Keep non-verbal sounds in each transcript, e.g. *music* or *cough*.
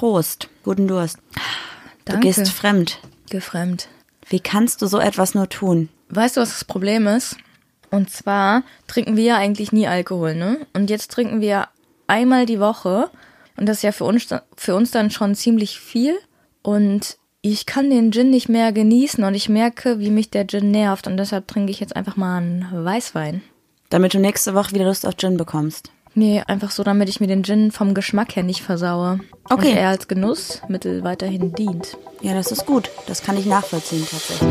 Prost. Guten Durst. Du Danke. gehst fremd. Gefremd. Wie kannst du so etwas nur tun? Weißt du, was das Problem ist? Und zwar trinken wir ja eigentlich nie Alkohol, ne? Und jetzt trinken wir einmal die Woche. Und das ist ja für uns, für uns dann schon ziemlich viel. Und ich kann den Gin nicht mehr genießen und ich merke, wie mich der Gin nervt. Und deshalb trinke ich jetzt einfach mal einen Weißwein. Damit du nächste Woche wieder Lust auf Gin bekommst. Nee, einfach so, damit ich mir den Gin vom Geschmack her nicht versaue. Okay. Und er als Genussmittel weiterhin dient. Ja, das ist gut. Das kann ich nachvollziehen tatsächlich.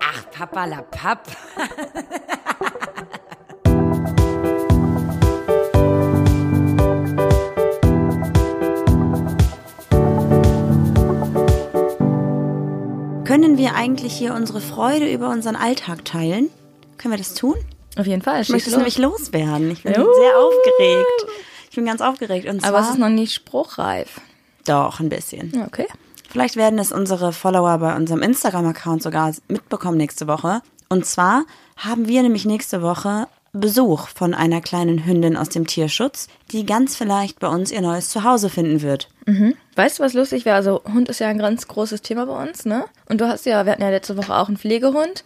Ach, Papa la Papp. *laughs* Können wir eigentlich hier unsere Freude über unseren Alltag teilen? Können wir das tun? Auf jeden Fall. Ich möchte es nämlich los. loswerden. Ich bin Juhu. sehr aufgeregt. Ich bin ganz aufgeregt. Und Aber es ist noch nicht spruchreif. doch, ein bisschen. Okay. Vielleicht werden es unsere Follower bei unserem Instagram-Account sogar mitbekommen nächste Woche. Und zwar haben wir nämlich nächste Woche Besuch von einer kleinen Hündin aus dem Tierschutz, die ganz vielleicht bei uns ihr neues Zuhause finden wird. Weißt du, was lustig wäre? Also Hund ist ja ein ganz großes Thema bei uns, ne? Und du hast ja, wir hatten ja letzte Woche auch einen Pflegehund.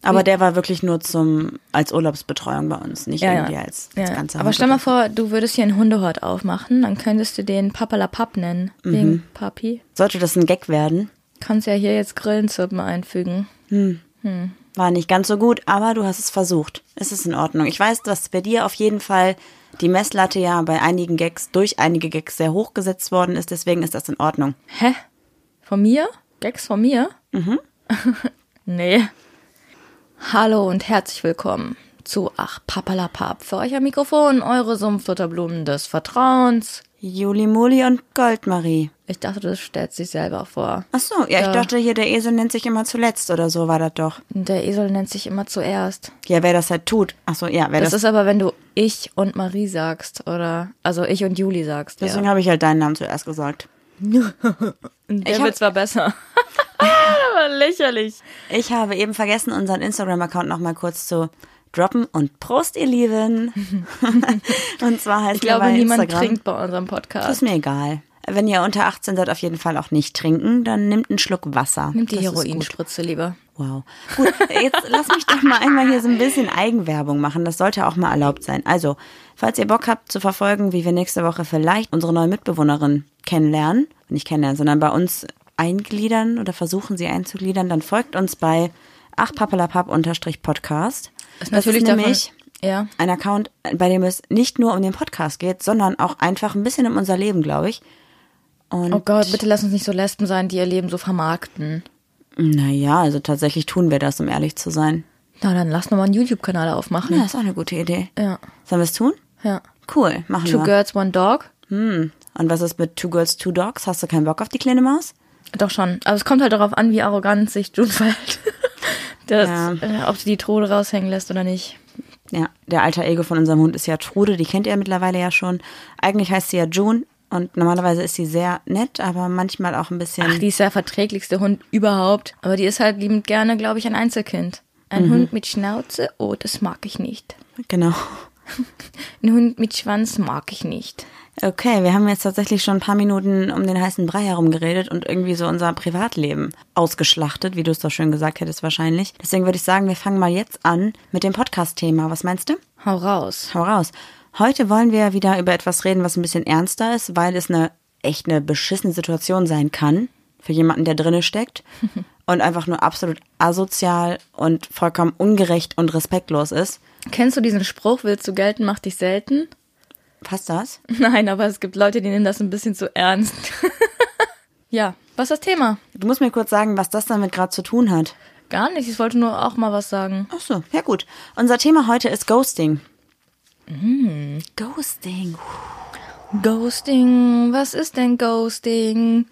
Aber der war wirklich nur zum als Urlaubsbetreuung bei uns, nicht irgendwie als, als ja. ganzer Aber stell mal vor, du würdest hier einen Hundehort aufmachen, dann könntest du den Papalapap nennen, Mhm. wegen Papi. Sollte das ein Gag werden? Kannst ja hier jetzt Grillenzirpen einfügen. War nicht ganz so gut, aber du hast es versucht. Es ist in Ordnung. Ich weiß, dass bei dir auf jeden Fall die Messlatte ja bei einigen Gags, durch einige Gags sehr hoch gesetzt worden ist, deswegen ist das in Ordnung. Hä? Von mir? Gags von mir? Mhm. *laughs* nee. Hallo und herzlich willkommen zu Ach Papalapap. Für euch am Mikrofon eure Sumpfdotterblumen des Vertrauens. Juli Muli und Goldmarie. Ich dachte, das stellt sich selber vor. Ach so, ja, ich Ja. dachte hier, der Esel nennt sich immer zuletzt oder so war das doch. Der Esel nennt sich immer zuerst. Ja, wer das halt tut. Ach so, ja, wer Das, das. ist aber, wenn du ich und Marie sagst oder also ich und Juli sagst. deswegen ja. habe ich halt deinen Namen zuerst gesagt. *laughs* Der ich Witz war besser. *laughs* *laughs* aber lächerlich. Ich habe eben vergessen, unseren Instagram-Account noch mal kurz zu droppen und Prost, ihr Lieben. *laughs* und zwar heißt Ich glaube, bei niemand Instagram, trinkt bei unserem Das Podcast. ist mir egal. Wenn ihr unter 18 seid, auf jeden Fall auch nicht trinken, dann nimmt einen Schluck Wasser. Nimmt die. Heroinspritze lieber. Wow. Gut, jetzt *laughs* lass mich doch mal einmal hier so ein bisschen Eigenwerbung machen. Das sollte auch mal erlaubt sein. Also, falls ihr Bock habt zu verfolgen, wie wir nächste Woche vielleicht unsere neue Mitbewohnerin kennenlernen, nicht kennenlernen, sondern bei uns eingliedern oder versuchen sie einzugliedern, dann folgt uns bei achpapalapap-podcast. Ist Das natürlich ist davon- nämlich Ja. ein Account, bei dem es nicht nur um den Podcast geht, sondern auch einfach ein bisschen um unser Leben, glaube ich. Und Oh Gott, bitte lass uns nicht so Lesben sein, die ihr Leben so vermarkten. Naja, also tatsächlich tun wir das, um ehrlich zu sein. Na, dann lass nochmal einen YouTube-Kanal Ja, aufmachen. ist auch eine gute Idee. Ja. Sollen wir es tun? Ja. Cool, machen Two wir. Girls, One Dog. Hm. Und was ist mit Two Girls, Two Dogs? Hast du keinen Bock auf die kleine Maus? Doch schon. Aber es kommt halt darauf an, wie arrogant sich June *laughs* verhält. Das, Ja. äh, ob sie die Trude raushängen lässt oder nicht. Ja, der alter Ego von unserem Hund ist ja Trude, die kennt ihr mittlerweile ja schon. Eigentlich heißt sie ja June und normalerweise ist sie sehr nett, aber manchmal auch ein bisschen. Ach, die ist der verträglichste Hund überhaupt. Aber die ist halt liebend gerne, glaube ich, ein Einzelkind. Ein Hund mit Schnauze, oh, das mag ich nicht. genau. *laughs* Ein Hund mit Schwanz mag ich nicht. Okay, wir haben jetzt tatsächlich schon ein paar Minuten um den heißen Brei herum geredet und irgendwie so unser Privatleben ausgeschlachtet, wie du es doch schön gesagt hättest wahrscheinlich. Deswegen würde ich sagen, wir fangen mal jetzt an mit dem Podcast-Thema. Was meinst du? Hau raus. Hau raus. Heute wollen wir wieder über etwas reden, was ein bisschen ernster ist, weil es eine echt eine beschissene Situation sein kann für jemanden, der drinne steckt *laughs* und einfach nur absolut asozial und vollkommen ungerecht und respektlos ist. Kennst du diesen Spruch, willst du gelten, mach dich selten? Passt das? *laughs* Nein, aber es gibt Leute, die nehmen das ein bisschen zu ernst. *laughs* ja, was ist das Thema? Du musst mir kurz sagen, was das damit gerade zu tun hat. Gar nicht, ich wollte nur auch mal was sagen. Ach so, ja gut. Unser Thema heute ist Ghosting. Ghosting. Ghosting, was ist denn Ghosting?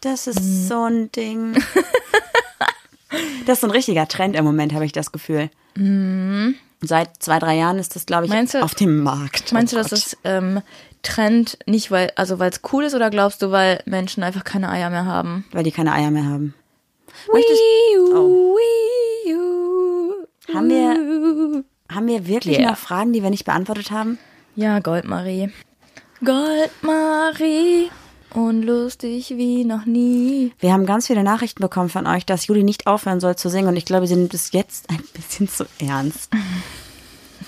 Das ist so ein Ding. *laughs* das ist so ein richtiger Trend im Moment, habe ich das Gefühl. Seit zwei, drei Jahren ist das, glaube ich, du- auf dem Markt. Meinst Oh du, dass es ähm, Trend nicht, weil, also weil es cool ist oder glaubst du, weil Menschen einfach keine Eier mehr haben? Weil die keine Eier mehr haben. Möchtest, Oh. Haben wir, haben wir wirklich Yeah. noch Fragen, die wir nicht beantwortet haben? Ja, Goldmarie. Goldmarie. Und lustig wie noch nie. Wir haben ganz viele Nachrichten bekommen von euch, dass Juli nicht aufhören soll zu singen und ich glaube, sie nimmt es jetzt ein bisschen zu ernst.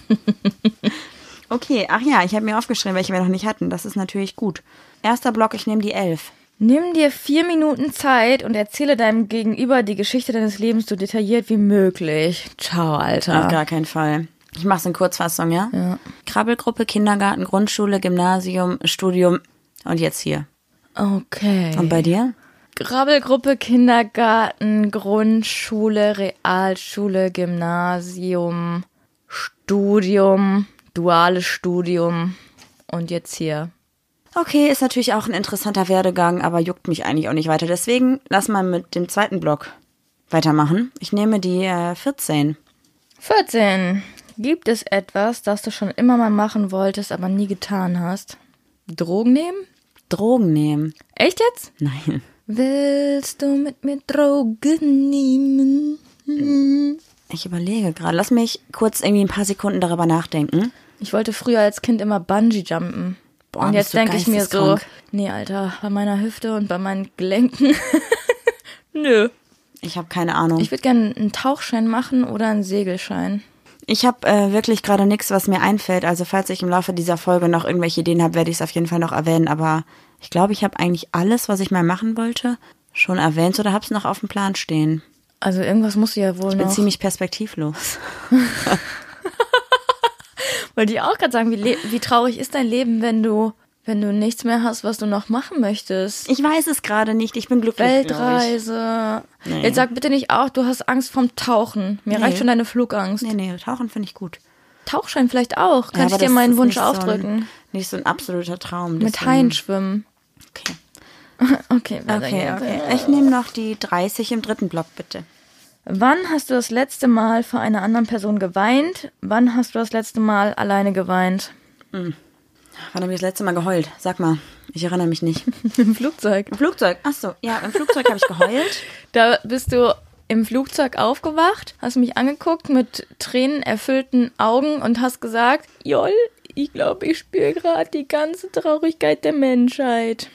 *laughs* okay, ach ja, ich habe mir aufgeschrieben, welche wir noch nicht hatten. Das ist natürlich gut. Erster Block, ich nehme die elf. Nimm dir vier Minuten Zeit und erzähle deinem Gegenüber die Geschichte deines Lebens so detailliert wie möglich. Ciao, Alter. Auf gar keinen Fall. Ich mache es in Kurzfassung, ja? Ja. Krabbelgruppe, Kindergarten, Grundschule, Gymnasium, Studium und jetzt hier. Okay. Und bei dir? Grabbelgruppe, Kindergarten, Grundschule, Realschule, Gymnasium, Studium, duales Studium und jetzt hier. Okay, ist natürlich auch ein interessanter Werdegang, aber juckt mich eigentlich auch nicht weiter. Deswegen lass mal mit dem zweiten Block weitermachen. Ich nehme die äh, 14. 14. Gibt es etwas, das du schon immer mal machen wolltest, aber nie getan hast? Drogen nehmen? Drogen nehmen. Echt jetzt? Nein. Willst du mit mir Drogen nehmen? Ich überlege gerade. Lass mich kurz irgendwie ein paar Sekunden darüber nachdenken. Ich wollte früher als Kind immer Bungee jumpen. Boah, und jetzt denke ich mir so, nee, Alter, bei meiner Hüfte und bei meinen Gelenken. *laughs* Nö. Ich habe keine Ahnung. Ich würde gerne einen Tauchschein machen oder einen Segelschein. Ich habe äh, wirklich gerade nichts, was mir einfällt. Also falls ich im Laufe dieser Folge noch irgendwelche Ideen habe, werde ich es auf jeden Fall noch erwähnen. Aber ich glaube, ich habe eigentlich alles, was ich mal machen wollte, schon erwähnt oder habe es noch auf dem Plan stehen. Also irgendwas musst du ja wohl Ich bin noch. ziemlich perspektivlos. *laughs* Wollte ich auch gerade sagen, wie, wie traurig ist dein Leben, wenn du, wenn du nichts mehr hast, was du noch machen möchtest? Ich weiß es gerade nicht. Ich bin glücklich. ich. Weltreise. Nee. Jetzt sag bitte nicht auch, du hast Angst vom Tauchen. Mir Nee. reicht schon deine Flugangst. Nee, nee, tauchen finde ich gut. Tauchschein vielleicht auch. Kann Ja, ich dir meinen Wunsch nicht so ein- aufdrücken? nicht so ein absoluter Traum. Mit Haien schwimmen. Okay. *laughs* Okay, Okay, okay. Ich nehme noch die 30 im dritten Block, bitte. Wann hast du das letzte Mal vor einer anderen Person geweint? Wann hast du das letzte Mal alleine geweint? Wann habe ich das letzte Mal geheult? Sag mal. Ich erinnere mich nicht. *laughs* Im Flugzeug. Im Flugzeug. Ach so. Ja, im Flugzeug habe ich geheult. *laughs* Da bist du im Flugzeug aufgewacht, hast mich angeguckt mit tränenerfüllten Augen und hast gesagt, Joll, ich glaube, ich spüre gerade die ganze Traurigkeit der Menschheit.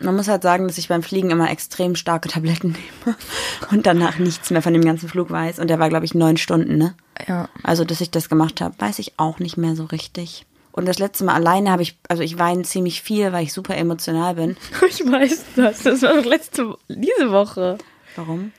Man muss halt sagen, dass ich beim Fliegen immer extrem starke Tabletten *laughs* nehme und danach nichts mehr von dem ganzen Flug weiß. Und der war, glaube ich, neun Stunden, ne? Ja. Also, dass ich das gemacht habe, weiß ich auch nicht mehr so richtig. Und das letzte Mal alleine habe ich, also ich weine ziemlich viel, weil ich super emotional bin. *laughs* Ich weiß das. Das war letzte, diese Woche. Warum?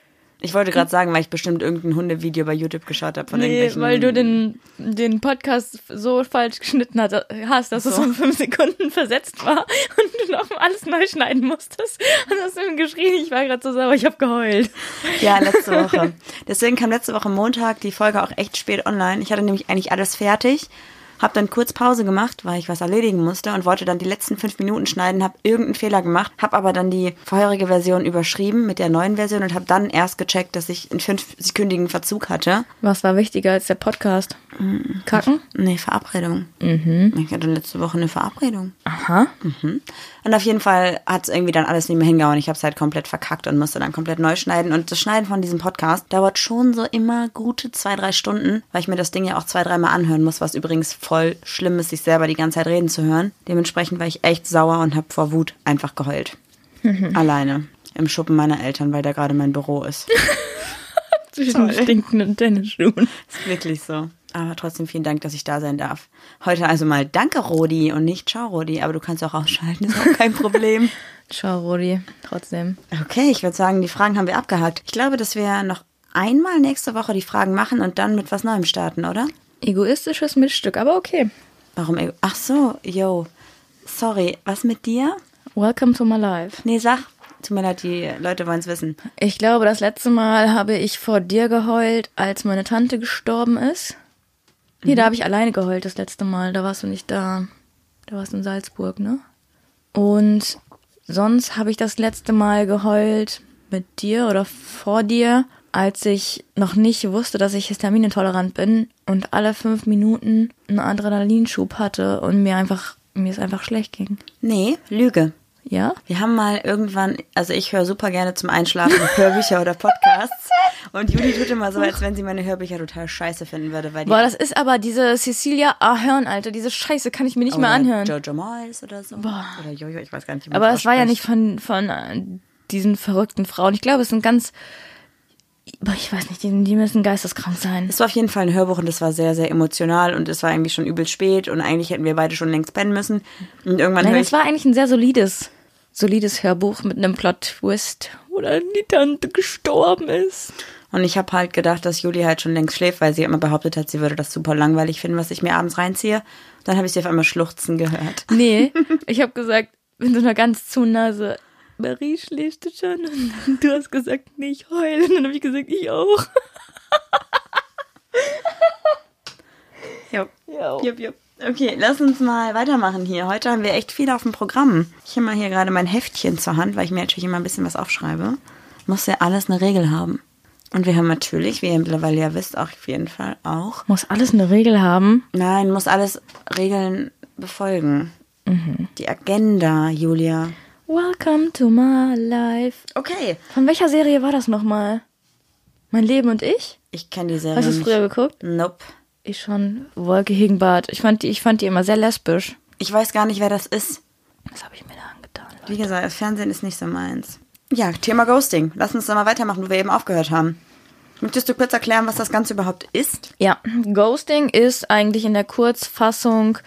Ich wollte gerade sagen, weil ich bestimmt irgendein Hundevideo bei YouTube geschaut habe von Nee, irgendwelchen. weil du den, den Podcast so falsch geschnitten hat, hast, dass es um fünf Sekunden versetzt war *laughs* und du noch alles neu schneiden musstest. Und hast du ihm geschrien, ich war gerade so sauer, ich habe geheult. Ja, letzte *laughs* Woche. Deswegen kam letzte Woche Montag die Folge auch echt spät online. Ich hatte nämlich eigentlich alles fertig, habe dann kurz Pause gemacht, weil ich was erledigen musste und wollte dann die letzten fünf Minuten schneiden, habe irgendeinen Fehler gemacht, habe aber dann die vorherige Version überschrieben mit der neuen Version und habe dann erst gecheckt, dass ich einen fünfsekündigen Verzug hatte. Was war wichtiger als der Podcast? Kacken? Nee, Verabredung. Mhm. Ich hatte letzte Woche eine Verabredung. Aha. Und auf jeden Fall hat es irgendwie dann alles nicht mehr hingehauen. Ich habe es halt komplett verkackt und musste dann komplett neu schneiden. Und das Schneiden von diesem Podcast dauert schon so immer gute zwei, drei Stunden, weil ich mir das Ding ja auch zwei, dreimal anhören muss, was übrigens voll schlimm ist, sich selber die ganze Zeit reden zu hören. Dementsprechend war ich echt sauer und habe vor Wut einfach geheult. Alleine. Im Schuppen meiner Eltern, weil da gerade mein Büro ist. *laughs* Zwischen stinkenden Tennisschuhen. Ist wirklich so. Aber trotzdem vielen Dank, dass ich da sein darf. Heute also mal Danke, Rodi, und nicht Ciao, Rodi. Aber du kannst auch ausschalten, ist auch kein *laughs* Problem. Ciao, Rudi. Trotzdem. Okay, ich würde sagen, die Fragen haben wir abgehakt. Ich glaube, dass wir noch einmal nächste Woche die Fragen machen und dann mit was Neuem starten, oder? Egoistisches Miststück, aber okay. Warum? ego- Ach so, yo. Sorry, was mit dir? Welcome to my life. Nee, sag. Tut mir leid, die Leute wollen es wissen. Ich glaube, das letzte Mal habe ich vor dir geheult, als meine Tante gestorben ist. Nee, da habe ich alleine geheult das letzte Mal. Da warst du nicht da. Da warst du in Salzburg, ne? Und sonst habe ich das letzte Mal geheult mit dir oder vor dir, als ich noch nicht wusste, dass ich histaminintolerant bin und alle fünf Minuten einen Adrenalinschub hatte und mir einfach, mir es einfach schlecht ging. Nee, Lüge. Ja? Wir haben mal irgendwann, also ich höre super gerne zum Einschlafen *laughs* Hörbücher oder Podcasts. Und Juli tut immer so, als wenn sie meine Hörbücher total scheiße finden würde. Weil die Boah, das ist aber diese Cecilia Ahern, Alter. Diese Scheiße kann ich mir nicht mehr oder anhören. Jojo Moyes oder so. Oder Jojo, ich weiß gar nicht, wie man Aber es war ja nicht von, von äh, diesen verrückten Frauen. Ich glaube, es sind ganz. Ich weiß nicht, die, die müssen geisteskrank sein. Es war auf jeden Fall ein Hörbuch und es war sehr, sehr emotional und es war eigentlich schon übel spät und eigentlich hätten wir beide schon längst pennen müssen. Und irgendwann Nein, es war eigentlich ein sehr solides, solides Hörbuch mit einem Plot-Twist, wo dann die Tante gestorben ist. und ich habe halt gedacht, dass Juli halt schon längst schläft, weil sie immer behauptet hat, sie würde das super langweilig finden, was ich mir abends reinziehe. Dann habe ich sie auf einmal schluchzen gehört. Nee, *laughs* ich habe gesagt, mit so einer ganz zu Nase, Marie schläft schon. Und du hast gesagt, nicht heulen. Und dann habe ich gesagt, ich auch. Ja. Ja. Jupp, jupp. Okay, lass uns mal weitermachen hier. Heute haben wir echt viel auf dem Programm. Ich habe mal hier gerade mein Heftchen zur Hand, weil ich mir natürlich immer ein bisschen was aufschreibe. Muss ja alles eine Regel haben. Und wir haben natürlich, wie ihr mittlerweile ja wisst, auch auf jeden Fall auch. Muss alles eine Regel haben. Nein, muss alles Regeln befolgen. Die Agenda, Julia. Welcome to my life. Okay. Von welcher Serie war das nochmal? Mein Leben und ich? Ich kenne die Serie Hast du es früher geguckt? Nope. Ich schon. Wolke Hegenbart. Ich fand die, ich fand die immer sehr lesbisch. Ich weiß gar nicht, wer das ist. Was habe ich mir da angetan? Wie gesagt, das Fernsehen ist nicht so meins. Ja, Thema Ghosting. Lass uns da mal weitermachen, wo wir eben aufgehört haben. Möchtest du kurz erklären, was das Ganze überhaupt ist? Ja, Ghosting ist eigentlich in der Kurzfassung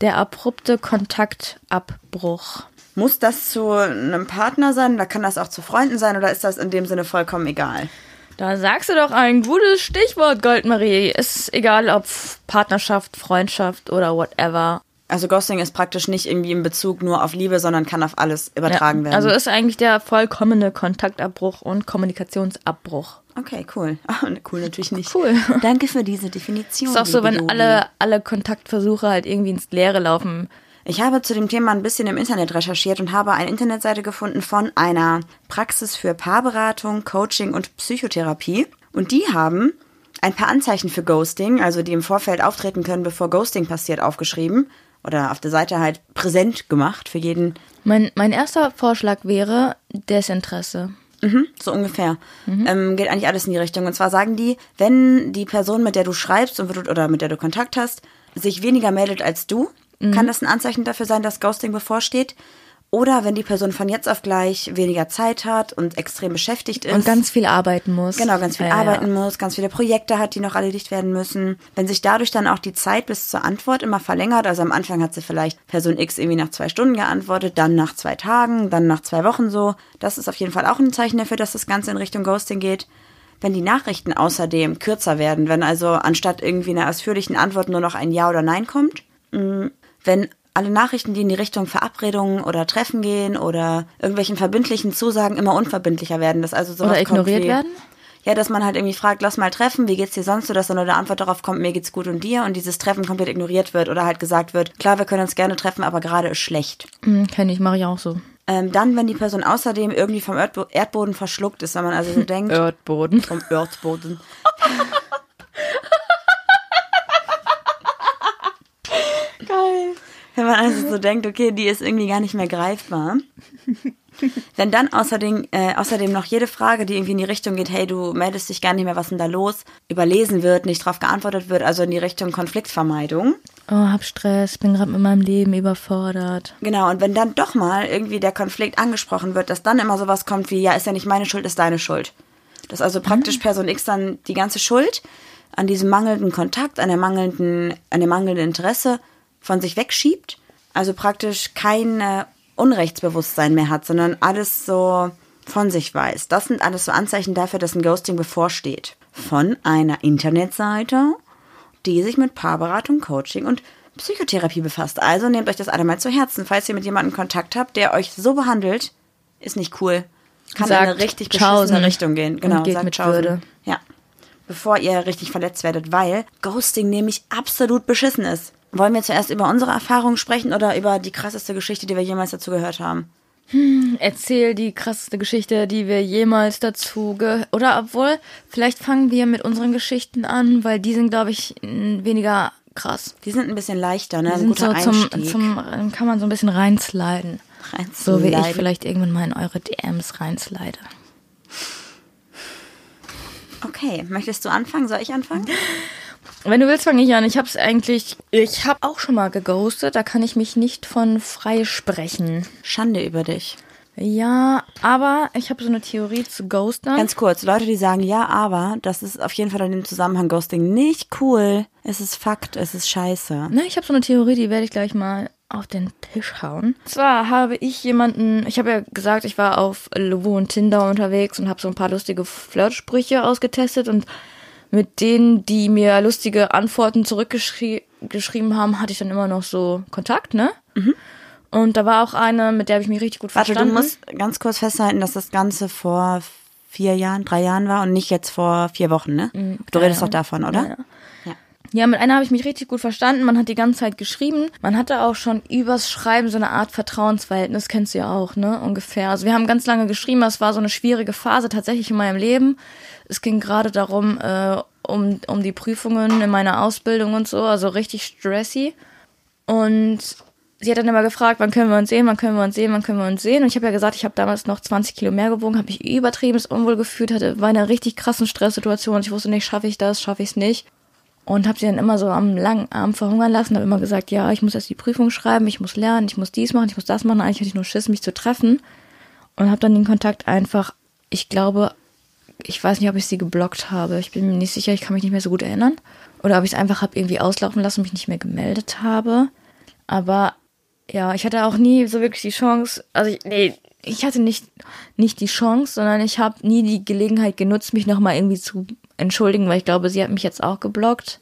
der abrupte Kontaktabbruch. Muss das zu einem Partner sein oder kann das auch zu Freunden sein oder ist das in dem Sinne vollkommen egal? Da sagst du doch ein gutes Stichwort, Goldmarie. Ist egal, ob Partnerschaft, Freundschaft oder whatever. Also Ghosting ist praktisch nicht irgendwie in Bezug nur auf Liebe, sondern kann auf alles übertragen Ja, werden. Also ist eigentlich der vollkommene Kontaktabbruch und Kommunikationsabbruch. okay, cool. *laughs* Ah, cool natürlich nicht. Cool. Danke für diese Definition. Ist auch so, wenn alle, alle Kontaktversuche halt irgendwie ins Leere laufen. Ich habe zu dem Thema ein bisschen im Internet recherchiert und habe eine Internetseite gefunden von einer Praxis für Paarberatung, Coaching und Psychotherapie. Und die haben ein paar Anzeichen für Ghosting, also die im Vorfeld auftreten können, bevor Ghosting passiert, aufgeschrieben. Oder auf der Seite halt präsent gemacht für jeden, Mein, mein erster Vorschlag wäre Desinteresse. Mhm, so ungefähr. Ähm, geht eigentlich alles in die Richtung. Und zwar sagen die, wenn die Person, mit der du schreibst und, oder mit der du Kontakt hast, sich weniger meldet als du, kann das ein Anzeichen dafür sein, dass Ghosting bevorsteht. Oder wenn die Person von jetzt auf gleich weniger Zeit hat und extrem beschäftigt ist. Und ganz viel arbeiten muss. Genau, ganz viel Ja, ja. arbeiten muss, ganz viele Projekte hat, die noch erledigt werden müssen. Wenn sich dadurch dann auch die Zeit bis zur Antwort immer verlängert, also am Anfang hat sie vielleicht Person X irgendwie nach zwei Stunden geantwortet, dann nach zwei Tagen, dann nach zwei Wochen so. Das ist auf jeden Fall auch ein Zeichen dafür, dass das Ganze in Richtung Ghosting geht. Wenn die Nachrichten außerdem kürzer werden, wenn also anstatt irgendwie einer ausführlichen Antwort nur noch ein Ja oder Nein kommt, mh, wenn alle Nachrichten, die in die Richtung Verabredungen oder Treffen gehen oder irgendwelchen verbindlichen Zusagen immer unverbindlicher werden, dass also sowas Oder ignoriert wie, werden? ja, dass man halt irgendwie fragt, lass mal treffen, wie geht's dir sonst so, dass dann nur der Antwort darauf kommt, mir geht's gut und dir und dieses Treffen komplett ignoriert wird oder halt gesagt wird, klar, wir können uns gerne treffen, aber gerade ist schlecht. Hm, Kenn ich, mache ich auch so. Ähm, dann, wenn die Person außerdem irgendwie vom Erdbo Erdboden verschluckt ist, wenn man also so *laughs* denkt, Erdboden. vom Erdboden. *laughs* Wenn man also so denkt, okay, die ist irgendwie gar nicht mehr greifbar. Wenn dann außerdem, äh, außerdem noch jede Frage, die irgendwie in die Richtung geht, hey, du meldest dich gar nicht mehr, was ist denn da los, überlesen wird, nicht drauf geantwortet wird, also in die Richtung Konfliktvermeidung. Oh, hab Stress, bin gerade mit meinem Leben überfordert. Genau, und wenn dann doch mal irgendwie der Konflikt angesprochen wird, dass dann immer sowas kommt wie, ja, ist ja nicht meine Schuld, ist deine Schuld. Dass also praktisch Person X dann die ganze Schuld an diesem mangelnden Kontakt, an der mangelnden, an dem mangelnden Interesse von sich wegschiebt. Also praktisch kein äh, Unrechtsbewusstsein mehr hat, sondern alles so von sich weiß. Das sind alles so Anzeichen dafür, dass ein Ghosting bevorsteht. Von einer Internetseite, die sich mit Paarberatung, Coaching und Psychotherapie befasst. Also nehmt euch das alle mal zu Herzen. Falls ihr mit jemandem Kontakt habt, der euch so behandelt, ist nicht cool. Kann in Sagt eine richtig beschissene Richtung gehen. und Genau, geht sagt mit Tschaußen. Würde. Ja. Bevor ihr richtig verletzt werdet, weil Ghosting nämlich absolut beschissen ist. Wollen wir zuerst über unsere Erfahrungen sprechen oder über die krasseste Geschichte, die wir jemals dazu gehört haben? Erzähl die krasseste Geschichte, die wir jemals dazu ge Oder obwohl, vielleicht fangen wir mit unseren Geschichten an, weil die sind, glaube ich, weniger krass. Die sind ein bisschen leichter, ne? Die Ein sind so zum, zum, kann man so ein bisschen reinsliden. So wie ich Reinsliden. vielleicht irgendwann mal in eure DMs reinslide. Okay, möchtest du anfangen? Soll ich anfangen? *laughs* Wenn du willst, fange ich an. Ich habe es eigentlich, ich habe auch schon mal geghostet. Da kann ich mich nicht von frei sprechen. Schande über dich. Ja, aber ich habe so eine Theorie zu Ghosten. Ganz kurz, Leute, die sagen, ja, aber, das ist auf jeden Fall in dem Zusammenhang Ghosting nicht cool. Es ist Fakt, es ist scheiße. Ne, ich habe so eine Theorie, die werde ich gleich mal auf den Tisch hauen. Und zwar habe ich jemanden, ich habe ja gesagt, ich war auf Lovo und Tinder unterwegs und habe so ein paar lustige Flirtsprüche ausgetestet und mit denen, die mir lustige Antworten zurückgeschrieben haben, hatte ich dann immer noch so Kontakt, ne? Und da war auch eine, mit der habe ich mich richtig gut Warte, verstanden. du musst ganz kurz festhalten, dass das Ganze vor vier Jahren, drei Jahren war und nicht jetzt vor vier Wochen, ne? Du redest doch davon, oder? Ja, ja. Ja, mit einer habe ich mich richtig gut verstanden. Man hat die ganze Zeit geschrieben. Man hatte auch schon übers Schreiben so eine Art Vertrauensverhältnis, kennst du ja auch, ne? Ungefähr. Also wir haben ganz lange geschrieben, es war so eine schwierige Phase tatsächlich in meinem Leben. Es ging gerade darum, äh, um, um die Prüfungen in meiner Ausbildung und so, also richtig stressy. Und sie hat dann immer gefragt, wann können wir uns sehen, wann können wir uns sehen, wann können wir uns sehen. Und ich habe ja gesagt, ich habe damals noch 20 Kilo mehr gewogen, habe mich übertriebenes unwohl gefühlt, hatte, war in einer richtig krassen Stresssituation. Ich wusste nicht, schaffe ich das, schaffe ich es nicht. Und habe sie dann immer so am langen Arm verhungern lassen, habe immer gesagt, ja, ich muss erst die Prüfung schreiben, ich muss lernen, ich muss dies machen, ich muss das machen. Eigentlich hatte ich nur Schiss, mich zu treffen. Und habe dann den Kontakt einfach, ich glaube, ich weiß nicht, ob ich sie geblockt habe. Ich bin mir nicht sicher, ich kann mich nicht mehr so gut erinnern. Oder ob ich es einfach habe irgendwie auslaufen lassen und mich nicht mehr gemeldet habe. Aber ja, ich hatte auch nie so wirklich die Chance, also ich, nee, ich hatte nicht, nicht die Chance, sondern ich habe nie die Gelegenheit genutzt, mich nochmal irgendwie zu entschuldigen, weil ich glaube, sie hat mich jetzt auch geblockt.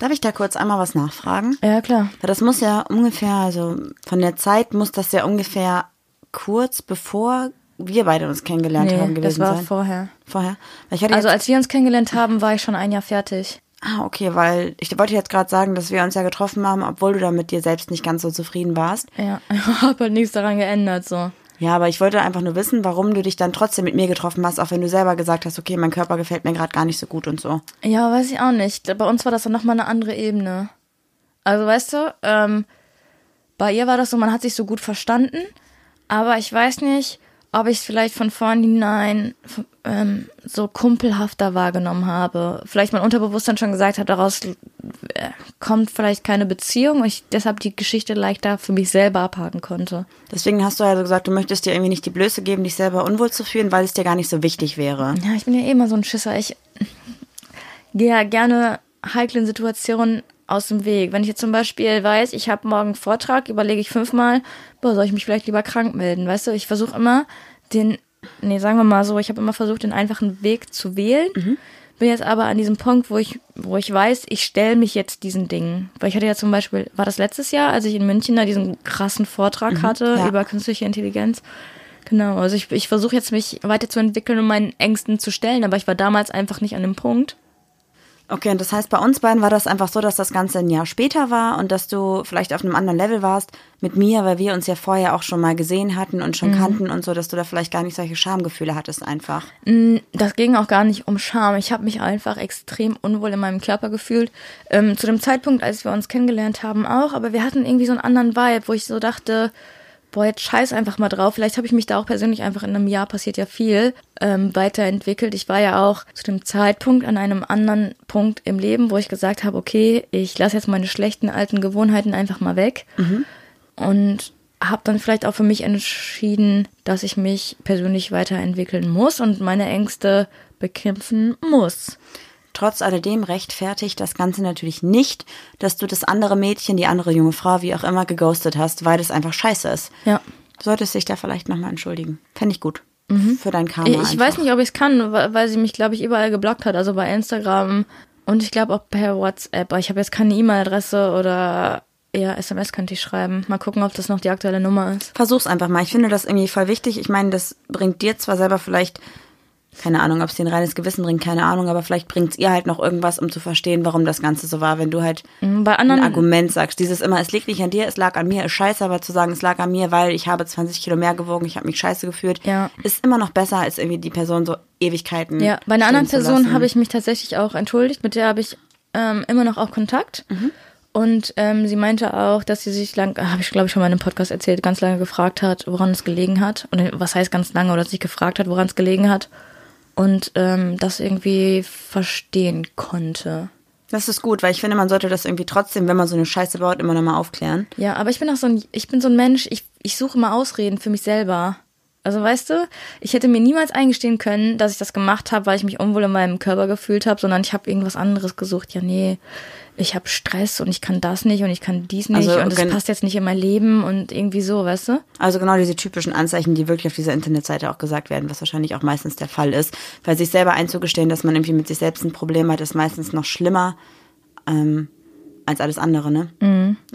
Darf ich da kurz einmal was nachfragen? Ja, klar. Das muss ja ungefähr, also von der Zeit muss das ja ungefähr kurz bevor wir beide uns kennengelernt haben Nee, gewesen das war sein. vorher. Vorher. Ich Also als wir uns kennengelernt haben, war ich schon ein Jahr fertig. ah, okay, weil ich wollte jetzt gerade sagen, dass wir uns ja getroffen haben, obwohl du da mit dir selbst nicht ganz so zufrieden warst. Ja, *laughs* hab halt nichts daran geändert, so. Ja, aber ich wollte einfach nur wissen, warum du dich dann trotzdem mit mir getroffen hast, auch wenn du selber gesagt hast, okay, mein Körper gefällt mir gerade gar nicht so gut und so. Ja, weiß ich auch nicht. Bei uns war das dann nochmal eine andere Ebene. Also, weißt du, ähm, bei ihr war das so, man hat sich so gut verstanden, aber ich weiß nicht, ob ich es vielleicht von vornherein ähm, so kumpelhafter wahrgenommen habe. Vielleicht mein Unterbewusstsein schon gesagt hat, daraus äh, kommt vielleicht keine Beziehung und ich deshalb die Geschichte leichter für mich selber abhaken konnte. Deswegen hast du also gesagt, du möchtest dir irgendwie nicht die Blöße geben, dich selber unwohl zu fühlen, weil es dir gar nicht so wichtig wäre. Ja, ich bin ja eh immer so ein Schisser. Ich gehe ja gerne heiklen Situationen aus dem Weg. Wenn ich jetzt zum Beispiel weiß, ich habe morgen einen Vortrag, überlege ich fünfmal, boah, soll ich mich vielleicht lieber krank melden? Weißt du, ich versuche immer den, nee, sagen wir mal so, ich habe immer versucht, den einfachen Weg zu wählen. Bin jetzt aber an diesem Punkt, wo ich, wo ich weiß, ich stelle mich jetzt diesen Dingen. Weil ich hatte ja zum Beispiel, war das letztes Jahr, als ich in München da diesen krassen Vortrag hatte ja. über künstliche Intelligenz. Genau, also ich, ich versuche jetzt mich weiterzuentwickeln und meinen Ängsten zu stellen, aber ich war damals einfach nicht an dem Punkt. Okay, und das heißt, bei uns beiden war das einfach so, dass das Ganze ein Jahr später war und dass du vielleicht auf einem anderen Level warst mit mir, weil wir uns ja vorher auch schon mal gesehen hatten und schon kannten und so, dass du da vielleicht gar nicht solche Schamgefühle hattest einfach. Das ging auch gar nicht um Scham. Ich habe mich einfach extrem unwohl in meinem Körper gefühlt. Ähm, zu dem Zeitpunkt, als wir uns kennengelernt haben, auch. Aber wir hatten irgendwie so einen anderen Vibe, wo ich so dachte, boah, jetzt scheiß einfach mal drauf. Vielleicht habe ich mich da auch persönlich einfach in einem Jahr passiert ja viel ähm, weiterentwickelt. Ich war ja auch zu dem Zeitpunkt an einem anderen Punkt im Leben, wo ich gesagt habe, okay, ich lasse jetzt meine schlechten alten Gewohnheiten einfach mal weg und habe dann vielleicht auch für mich entschieden, dass ich mich persönlich weiterentwickeln muss und meine Ängste bekämpfen muss. Trotz alledem rechtfertigt das Ganze natürlich nicht, dass du das andere Mädchen, die andere junge Frau, wie auch immer, geghostet hast, weil das einfach scheiße ist. Ja. Du solltest dich da vielleicht nochmal entschuldigen. Fände ich gut. Für dein Karma. Ich einfach. weiß nicht, ob ich es kann, weil sie mich, glaube ich, überall geblockt hat. Also bei Instagram und ich glaube auch per WhatsApp. Aber ich habe jetzt keine E-Mail-Adresse oder ja, SMS könnte ich schreiben. Mal gucken, ob das noch die aktuelle Nummer ist. Versuch's einfach mal. Ich finde das irgendwie voll wichtig. Ich meine, das bringt dir zwar selber vielleicht, keine Ahnung, ob es dir ein reines Gewissen bringt, keine Ahnung, aber vielleicht bringt's ihr halt noch irgendwas, um zu verstehen, warum das Ganze so war, wenn du halt Mhm, Bei ein anderen, Argument sagst. Dieses immer, es liegt nicht an dir, es lag an mir, ist scheiße, aber zu sagen, es lag an mir, weil ich habe 20 Kilo mehr gewogen, ich habe mich scheiße gefühlt, Ja. ist immer noch besser, als irgendwie die Person so Ewigkeiten. ja, bei einer anderen Person habe ich mich tatsächlich auch entschuldigt. Mit der habe ich ähm, immer noch auch Kontakt. Und ähm, sie meinte auch, dass sie sich lang, habe ich glaube ich schon mal in einem Podcast erzählt, ganz lange gefragt hat, woran es gelegen hat. Und was heißt ganz lange, oder sich gefragt hat, woran es gelegen hat. Und ähm, das irgendwie verstehen konnte. Das ist gut, weil ich finde, man sollte das irgendwie trotzdem, wenn man so eine Scheiße baut, immer nochmal aufklären. Ja, aber ich bin auch so ein, ich bin so ein Mensch, ich, ich suche immer Ausreden für mich selber. Also weißt du, ich hätte mir niemals eingestehen können, dass ich das gemacht habe, weil ich mich unwohl in meinem Körper gefühlt habe, sondern ich habe irgendwas anderes gesucht. Ja, nee, ich habe Stress und ich kann das nicht und ich kann dies nicht Also, und das passt jetzt nicht in mein Leben und irgendwie so, weißt du? Also genau diese typischen Anzeichen, die wirklich auf dieser Internetseite auch gesagt werden, was wahrscheinlich auch meistens der Fall ist. Weil sich selber einzugestehen, dass man irgendwie mit sich selbst ein Problem hat, ist meistens noch schlimmer ähm, als alles andere, ne?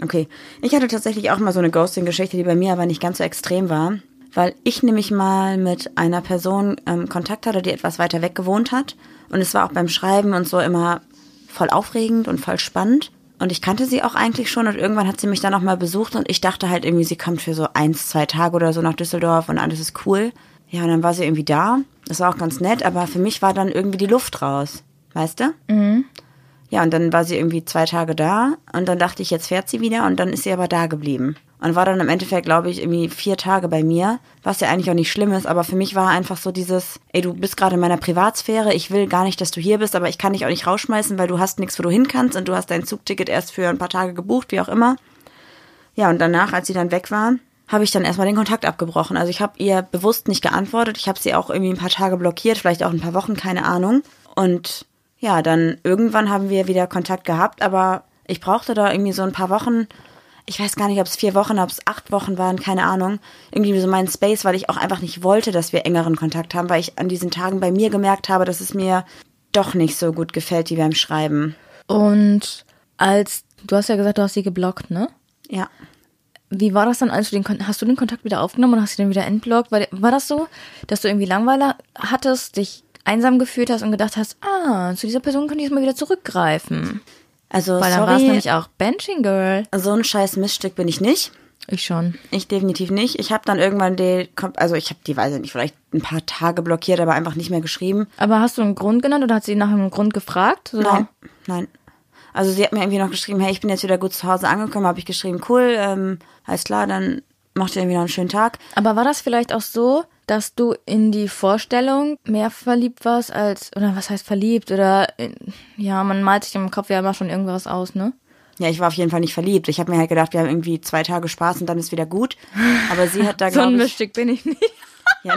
Okay. Ich hatte tatsächlich auch mal so eine Ghosting-Geschichte, die bei mir aber nicht ganz so extrem war. Weil ich nämlich mal mit einer Person ähm, Kontakt hatte, die etwas weiter weg gewohnt hat. Und es war auch beim Schreiben und so immer voll aufregend und voll spannend. Und ich kannte sie auch eigentlich schon und irgendwann hat sie mich dann noch mal besucht und ich dachte halt irgendwie, sie kommt für so eins, zwei Tage oder so nach Düsseldorf und alles ist cool. Ja, und dann war sie irgendwie da. Das war auch ganz nett, aber für mich war dann irgendwie die Luft raus. Weißt du? Ja, und dann war sie irgendwie zwei Tage da und dann dachte ich, jetzt fährt sie wieder und dann ist sie aber da geblieben. Und war dann im Endeffekt, glaube ich, irgendwie vier Tage bei mir, was ja eigentlich auch nicht schlimm ist, aber für mich war einfach so dieses, ey, du bist gerade in meiner Privatsphäre, ich will gar nicht, dass du hier bist, aber ich kann dich auch nicht rausschmeißen, weil du hast nichts, wo du hin kannst und du hast dein Zugticket erst für ein paar Tage gebucht, wie auch immer. Ja, und danach, als sie dann weg war, habe ich dann erstmal den Kontakt abgebrochen. Also ich habe ihr bewusst nicht geantwortet. Ich habe sie auch irgendwie ein paar Tage blockiert, vielleicht auch ein paar Wochen, keine Ahnung. Und ja, dann irgendwann haben wir wieder Kontakt gehabt, aber ich brauchte da irgendwie so ein paar Wochen. Ich weiß gar nicht, ob es vier Wochen, ob es acht Wochen waren, keine Ahnung. Irgendwie so meinen Space, weil ich auch einfach nicht wollte, dass wir engeren Kontakt haben, weil ich an diesen Tagen bei mir gemerkt habe, dass es mir doch nicht so gut gefällt wie beim Schreiben. Und als, du hast ja gesagt, du hast sie geblockt, ne? Ja. Wie war das dann, als du den hast du den Kontakt wieder aufgenommen und hast ihn dann wieder entblockt? War, war das so, dass du irgendwie Langweiler hattest, dich einsam gefühlt hast und gedacht hast, ah, zu dieser Person könnte ich jetzt mal wieder zurückgreifen? Also, Weil dann war es nämlich auch Benching Girl. so ein scheiß Miststück bin ich nicht. Ich schon. Ich definitiv nicht. Ich habe dann irgendwann die, also ich habe die, weiß ich nicht, vielleicht ein paar Tage blockiert, aber einfach nicht mehr geschrieben. Aber hast du einen Grund genannt oder hat sie nach einem Grund gefragt? So? Nein, nein. Also sie hat mir irgendwie noch geschrieben, hey, ich bin jetzt wieder gut zu Hause angekommen, habe ich geschrieben, cool, ähm, alles klar, dann macht ihr irgendwie noch einen schönen Tag. Aber war das vielleicht auch so, dass du in die Vorstellung mehr verliebt warst als, oder was heißt verliebt? Oder, ja, man malt sich im Kopf ja immer schon irgendwas aus, ne? Ja, ich war auf jeden Fall nicht verliebt. Ich habe mir halt gedacht, wir haben irgendwie zwei Tage Spaß und dann ist wieder gut. Aber sie hat da, *laughs* So ein glaube ich, Mischstück bin ich nicht. *laughs* ja,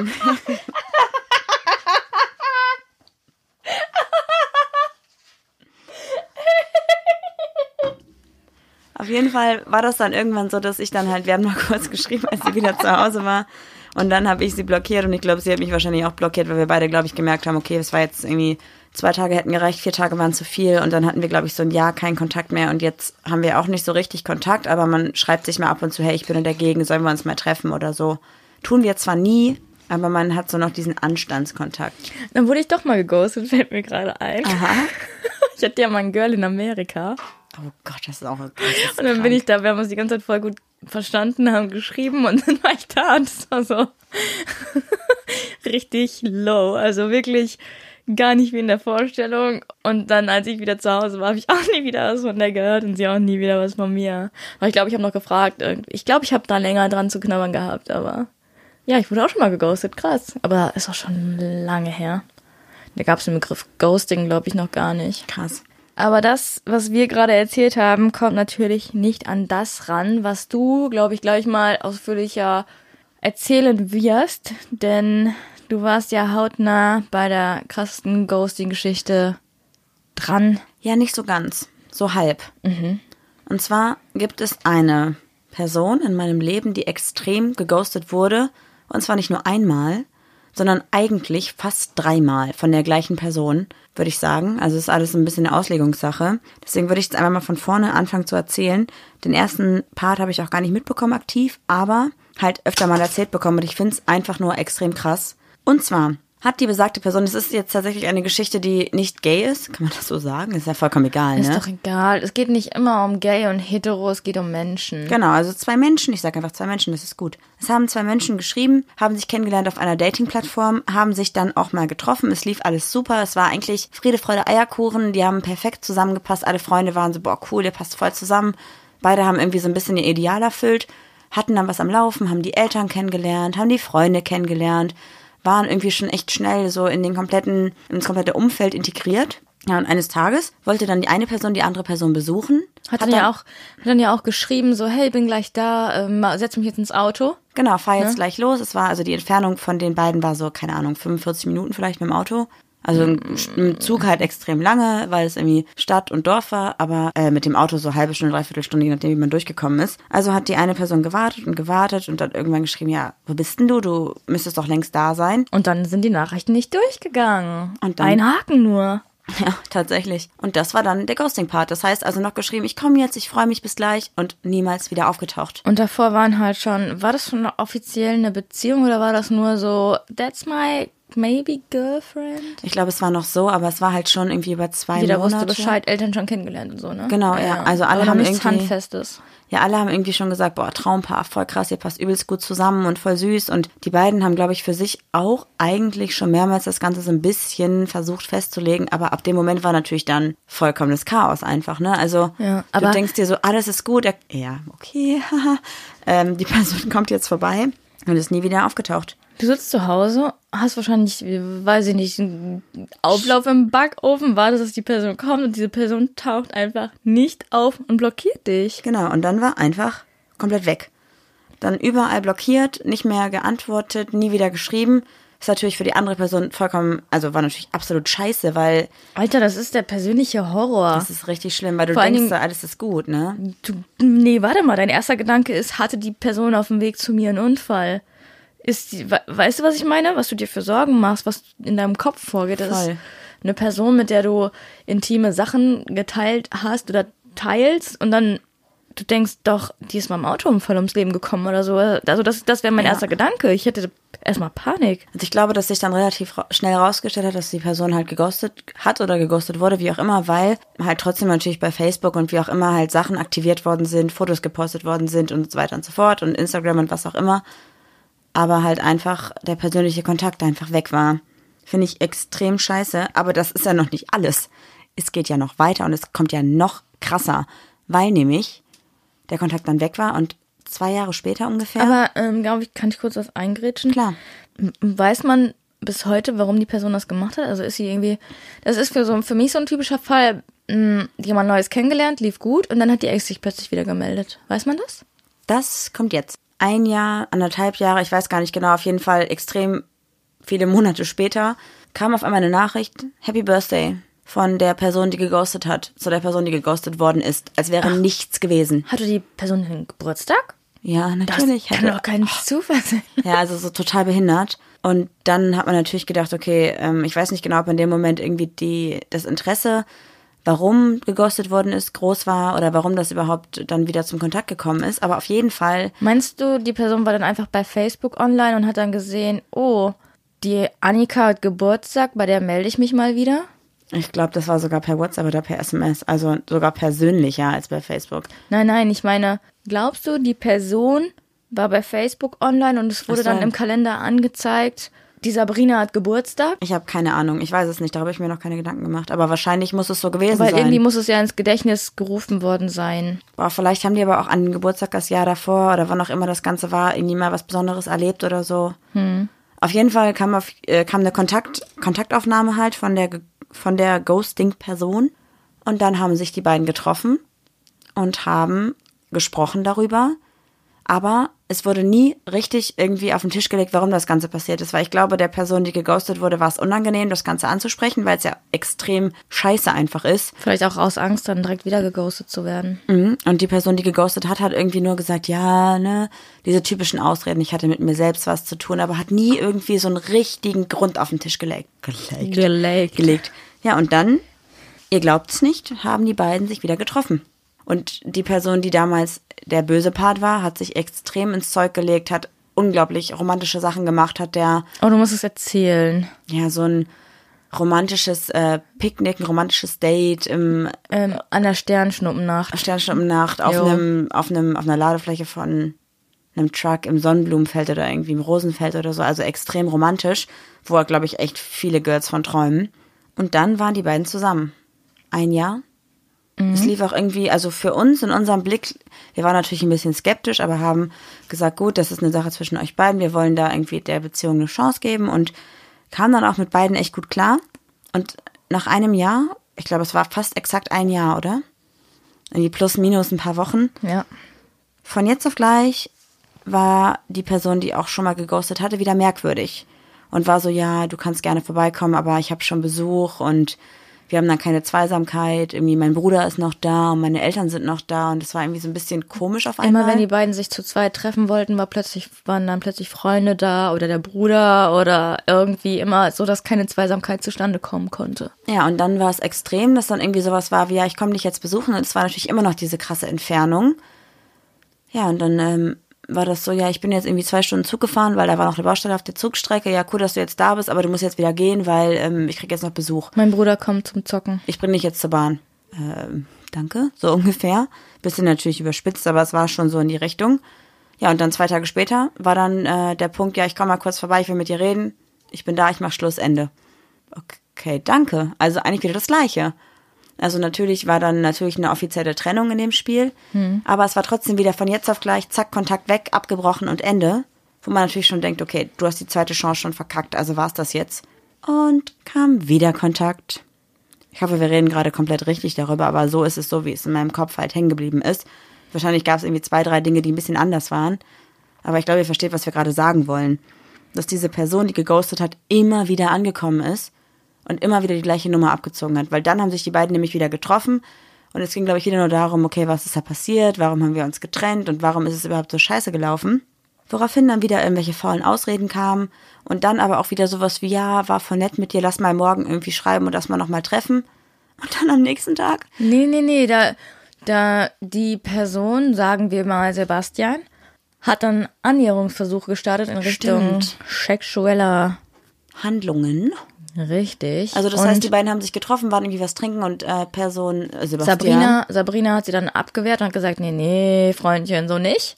Auf jeden Fall war das dann irgendwann so, dass ich dann halt, wir haben noch kurz geschrieben, als sie wieder zu Hause war. Und dann habe ich sie blockiert und ich glaube, sie hat mich wahrscheinlich auch blockiert, weil wir beide, glaube ich, gemerkt haben, okay, es war jetzt irgendwie, zwei Tage hätten gereicht, vier Tage waren zu viel und dann hatten wir, glaube ich, so ein Jahr keinen Kontakt mehr und jetzt haben wir auch nicht so richtig Kontakt, aber man schreibt sich mal ab und zu, hey, ich bin in der Gegend, sollen wir uns mal treffen oder so. Tun wir zwar nie, aber man hat so noch diesen Anstandskontakt. Dann wurde ich doch mal geghostet, fällt mir gerade ein. Aha. *laughs* Ich hatte ja mal ein Girl in Amerika. Oh Gott, das ist auch das ist Und dann bin krank. ich da, wir haben uns die ganze Zeit voll gut verstanden, haben geschrieben und *laughs* dann war ich da und es war so *laughs* richtig low. Also wirklich gar nicht wie in der Vorstellung. Und dann, als ich wieder zu Hause war, habe ich *laughs* auch nie wieder was von der gehört und sie auch nie wieder was von mir. Aber ich glaube, ich habe noch gefragt. irgendwie. Ich glaube, ich habe da länger dran zu knabbern gehabt, aber ja, ich wurde auch schon mal geghostet. Krass. Aber ist auch schon lange her. Da gab es den Begriff Ghosting, glaube ich, noch gar nicht. Krass. Aber das, was wir gerade erzählt haben, kommt natürlich nicht an das ran, was du, glaube ich, gleich mal ausführlicher erzählen wirst. Denn du warst ja hautnah bei der krassesten Ghosting-Geschichte dran. Ja, nicht so ganz. So halb. Und zwar gibt es eine Person in meinem Leben, die extrem geghostet wurde. Und zwar nicht nur einmal, sondern eigentlich fast dreimal von der gleichen Person, würde ich sagen. Also ist alles ein bisschen eine Auslegungssache. Deswegen würde ich jetzt einfach mal von vorne anfangen zu erzählen. Den ersten Part habe ich auch gar nicht mitbekommen aktiv, aber halt öfter mal erzählt bekommen und ich finde es einfach nur extrem krass. Und zwar hat die besagte Person, es ist jetzt tatsächlich eine Geschichte, die nicht gay ist, kann man das so sagen? Ist ja vollkommen egal, Ist ne? doch egal. Es geht nicht immer um gay und hetero, es geht um Menschen. Genau, also zwei Menschen, ich sage einfach zwei Menschen, das ist gut. Es haben zwei Menschen geschrieben, haben sich kennengelernt auf einer Dating-Plattform, haben sich dann auch mal getroffen, es lief alles super, es war eigentlich Friede, Freude, Eierkuchen, die haben perfekt zusammengepasst, alle Freunde waren so, boah, cool, ihr passt voll zusammen. Beide haben irgendwie so ein bisschen ihr Ideal erfüllt, hatten dann was am Laufen, haben die Eltern kennengelernt, haben die Freunde kennengelernt, waren irgendwie schon echt schnell so in den kompletten, ins komplette Umfeld integriert. Ja, und eines Tages wollte dann die eine Person die andere Person besuchen. Hat, dann ja auch, hat dann ja auch geschrieben, so, hey, bin gleich da, ähm, setz mich jetzt ins Auto. Genau, fahr jetzt gleich los. Es war, also die Entfernung von den beiden war so, keine Ahnung, 45 Minuten vielleicht mit dem Auto. Also im Zug halt extrem lange, weil es irgendwie Stadt und Dorf war, aber äh, mit dem Auto so halbe Stunde, dreiviertel Stunde, je nachdem, wie man durchgekommen ist. Also hat die eine Person gewartet und gewartet und dann irgendwann geschrieben, ja, wo bist denn du? Du müsstest doch längst da sein. Und dann sind die Nachrichten nicht durchgegangen. Und dann- Ein Haken nur. *laughs* Ja, tatsächlich. Und das war dann der Ghosting-Part. Das heißt also noch geschrieben, ich komme jetzt, ich freue mich bis gleich und niemals wieder aufgetaucht. Und davor waren halt schon, war das schon offiziell eine Beziehung oder war das nur so, that's my maybe girlfriend? Ich glaube, es war noch so, aber es war halt schon irgendwie über zwei Jeder Monate. wusste Bescheid, Eltern schon kennengelernt und so, ne? Genau, ja. Also alle Aber haben irgendwie- Handfestes. Ja, alle haben irgendwie schon gesagt, boah, Traumpaar, voll krass, ihr passt übelst gut zusammen und voll süß. Und die beiden haben, glaube ich, für sich auch eigentlich schon mehrmals das Ganze so ein bisschen versucht festzulegen. Aber ab dem Moment war natürlich dann vollkommenes Chaos einfach, ne? Also Ja, du denkst dir so, alles ist gut. Ja, okay, haha. *laughs* ähm, die Person *laughs* kommt jetzt vorbei und ist nie wieder aufgetaucht. Du sitzt zu Hause, hast wahrscheinlich, weiß ich nicht, einen Auflauf im Backofen, wartest, dass die Person kommt und diese Person taucht einfach nicht auf und blockiert dich. Genau, und dann war einfach komplett weg. Dann überall blockiert, nicht mehr geantwortet, nie wieder geschrieben. Ist natürlich für die andere Person vollkommen, also war natürlich absolut scheiße, weil Alter, das ist der persönliche Horror. das ist richtig schlimm, weil du Vor denkst, Dingen- alles ist gut, ne? Du, nee, warte mal, dein erster Gedanke ist, hatte die Person auf dem Weg zu mir einen Unfall? Ist die, we- weißt du, was ich meine? Was du dir für Sorgen machst, was in deinem Kopf vorgeht. Das Voll. ist eine Person, mit der du intime Sachen geteilt hast oder teilst und dann du denkst doch, die ist mal im Autounfall ums Leben gekommen oder so. Also das, das wäre mein Ja. erster Gedanke. Ich hätte erstmal Panik. Also ich glaube, dass sich dann relativ schnell rausgestellt hat, dass die Person halt geghostet hat oder geghostet wurde, wie auch immer, weil halt trotzdem natürlich bei Facebook und wie auch immer halt Sachen aktiviert worden sind, Fotos gepostet worden sind und so weiter und so fort und Instagram und was auch immer. Aber halt einfach der persönliche Kontakt einfach weg war. Finde ich extrem scheiße. Aber das ist ja noch nicht alles. Es geht ja noch weiter und es kommt ja noch krasser, weil nämlich der Kontakt dann weg war und zwei Jahre später ungefähr. Aber ähm, glaube ich, kann ich kurz was eingrätschen? Klar. Weiß man bis heute, warum die Person das gemacht hat? Also ist sie irgendwie, das ist für so für mich so ein typischer Fall, mh, jemand Neues kennengelernt, lief gut und dann hat die Ex sich plötzlich wieder gemeldet. Weiß man das? Das kommt jetzt. Ein Jahr, anderthalb Jahre, ich weiß gar nicht genau, auf jeden Fall extrem viele Monate später, kam auf einmal eine Nachricht, Happy Birthday, von der Person, die geghostet hat, zu der Person, die geghostet worden ist, als wäre nichts gewesen. Hatte die Person den Geburtstag? Ja, natürlich. Das kann doch kein Zufall sein. Ja, also so total behindert. Und dann hat man natürlich gedacht, okay, ähm, ich weiß nicht genau, ob in dem Moment irgendwie die, das Interesse, warum geghostet worden ist, groß war oder warum das überhaupt dann wieder zum Kontakt gekommen ist. Aber auf jeden Fall Meinst du, die Person war dann einfach bei Facebook online und hat dann gesehen, oh, die Annika hat Geburtstag, bei der melde ich mich mal wieder? Ich glaube, das war sogar per WhatsApp oder per SMS, also sogar persönlicher als bei Facebook. Nein, nein, ich meine, glaubst du, die Person war bei Facebook online und es wurde so. dann im Kalender angezeigt, die Sabrina hat Geburtstag? Ich habe keine Ahnung, ich weiß es nicht, darüber habe ich mir noch keine Gedanken gemacht, aber wahrscheinlich muss es so gewesen Weil sein. irgendwie muss es ja ins Gedächtnis gerufen worden sein. Boah, vielleicht haben die aber auch an den Geburtstag das Jahr davor oder wann auch immer das Ganze war, irgendwie mal was Besonderes erlebt oder so. Hm. Auf jeden Fall kam, auf, äh, kam eine Kontakt, Kontaktaufnahme halt von der, von der Ghosting-Person und dann haben sich die beiden getroffen und haben gesprochen darüber. Aber es wurde nie richtig irgendwie auf den Tisch gelegt, warum das Ganze passiert ist. Weil ich glaube, der Person, die geghostet wurde, war es unangenehm, das Ganze anzusprechen, weil es ja extrem scheiße einfach ist. Vielleicht auch aus Angst, dann direkt wieder geghostet zu werden. Mhm. Und die Person, die geghostet hat, hat irgendwie nur gesagt, ja, ne, diese typischen Ausreden, ich hatte mit mir selbst was zu tun, aber hat nie irgendwie so einen richtigen Grund auf den Tisch gelegt. Gelegt. Gelegt. gelegt. Ja, und dann, ihr glaubt es nicht, haben die beiden sich wieder getroffen. Und die Person, die damals der böse Part war, hat sich extrem ins Zeug gelegt, hat unglaublich romantische Sachen gemacht hat, der Oh, du musst es erzählen. ja so ein romantisches äh, Picknick, ein romantisches Date im Ähm, an der Sternschnuppennacht. Sternschnuppennacht auf Jo. einem auf einem auf einer Ladefläche von einem Truck im Sonnenblumenfeld oder irgendwie im Rosenfeld oder so, also extrem romantisch, wo er glaube ich echt viele Girls von träumen. Und dann waren die beiden zusammen. Ein Jahr. Es lief auch irgendwie, also für uns in unserem Blick, wir waren natürlich ein bisschen skeptisch, aber haben gesagt, gut, das ist eine Sache zwischen euch beiden, wir wollen da irgendwie der Beziehung eine Chance geben und kamen dann auch mit beiden echt gut klar. Und nach einem Jahr, ich glaube, es war fast exakt ein Jahr, oder? Irgendwie plus minus ein paar Wochen. Ja. Von jetzt auf gleich war die Person, die auch schon mal geghostet hatte, wieder merkwürdig. Und war so, ja, du kannst gerne vorbeikommen, aber ich habe schon Besuch und wir haben dann keine Zweisamkeit. Irgendwie mein Bruder ist noch da und meine Eltern sind noch da und das war irgendwie so ein bisschen komisch auf einmal. Immer wenn die beiden sich zu zweit treffen wollten, war plötzlich, waren dann plötzlich Freunde da oder der Bruder oder irgendwie immer so, dass keine Zweisamkeit zustande kommen konnte. Ja, und dann war es extrem, dass dann irgendwie sowas war wie, ja, ich komme dich jetzt besuchen. Und es war natürlich immer noch diese krasse Entfernung. Ja, und dann ähm, war das so, ja, ich bin jetzt irgendwie zwei Stunden Zug gefahren, weil da war noch eine Baustelle auf der Zugstrecke. Ja, cool, dass du jetzt da bist, aber du musst jetzt wieder gehen, weil ähm, ich krieg jetzt noch Besuch. Mein Bruder kommt zum Zocken. Ich bring dich jetzt zur Bahn. Ähm, danke, so ungefähr. Bisschen natürlich überspitzt, aber es war schon so in die Richtung. Ja, und dann zwei Tage später war dann äh, der Punkt, ja, ich komme mal kurz vorbei, ich will mit dir reden. Ich bin da, ich mach Schluss, Ende. Okay, danke. Also eigentlich wieder das Gleiche. Also natürlich war dann natürlich eine offizielle Trennung in dem Spiel, aber es war trotzdem wieder von jetzt auf gleich, zack, Kontakt weg, abgebrochen und Ende. Wo man natürlich schon denkt, okay, du hast die zweite Chance schon verkackt, also war's das jetzt. Und kam wieder Kontakt. Ich hoffe, wir reden gerade komplett richtig darüber, aber so ist es so, wie es in meinem Kopf halt hängen geblieben ist. Wahrscheinlich gab es irgendwie zwei, drei Dinge, die ein bisschen anders waren. Aber ich glaube, ihr versteht, was wir gerade sagen wollen. Dass diese Person, die geghostet hat, immer wieder angekommen ist und immer wieder die gleiche Nummer abgezogen hat. Weil dann haben sich die beiden nämlich wieder getroffen. Und es ging, glaube ich, wieder nur darum, okay, was ist da passiert? Warum haben wir uns getrennt? Und warum ist es überhaupt so scheiße gelaufen? Woraufhin dann wieder irgendwelche faulen Ausreden kamen. Und dann aber auch wieder sowas wie, ja, war voll nett mit dir, lass mal morgen irgendwie schreiben und lass mal nochmal treffen. Und dann am nächsten Tag Nee, nee, nee, da, da die Person, sagen wir mal Sebastian, hat dann Annäherungsversuche gestartet in Richtung Stimmt. sexueller. Handlungen. Richtig. Also das Und heißt, die beiden haben sich getroffen, waren irgendwie was trinken und äh, Person äh, Sebastian. Sabrina, Sabrina hat sie dann abgewehrt und hat gesagt, nee, nee, Freundchen, so nicht.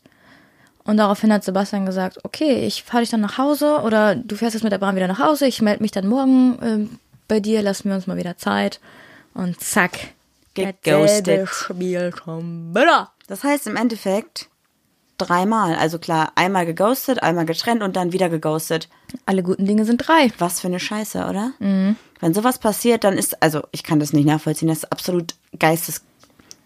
Und daraufhin hat Sebastian gesagt, okay, ich fahre dich dann nach Hause oder du fährst jetzt mit der Bahn wieder nach Hause, ich melde mich dann morgen ähm, bei dir, lassen wir uns mal wieder Zeit. Und zack, Geghostet. Spiel schon wieder. Das heißt im Endeffekt dreimal. Also klar, einmal geghostet, einmal getrennt und dann wieder geghostet. Alle guten Dinge sind drei. Was für eine Scheiße, oder? Mhm. Wenn sowas passiert, dann ist, also ich kann das nicht nachvollziehen, das ist absolut geistes.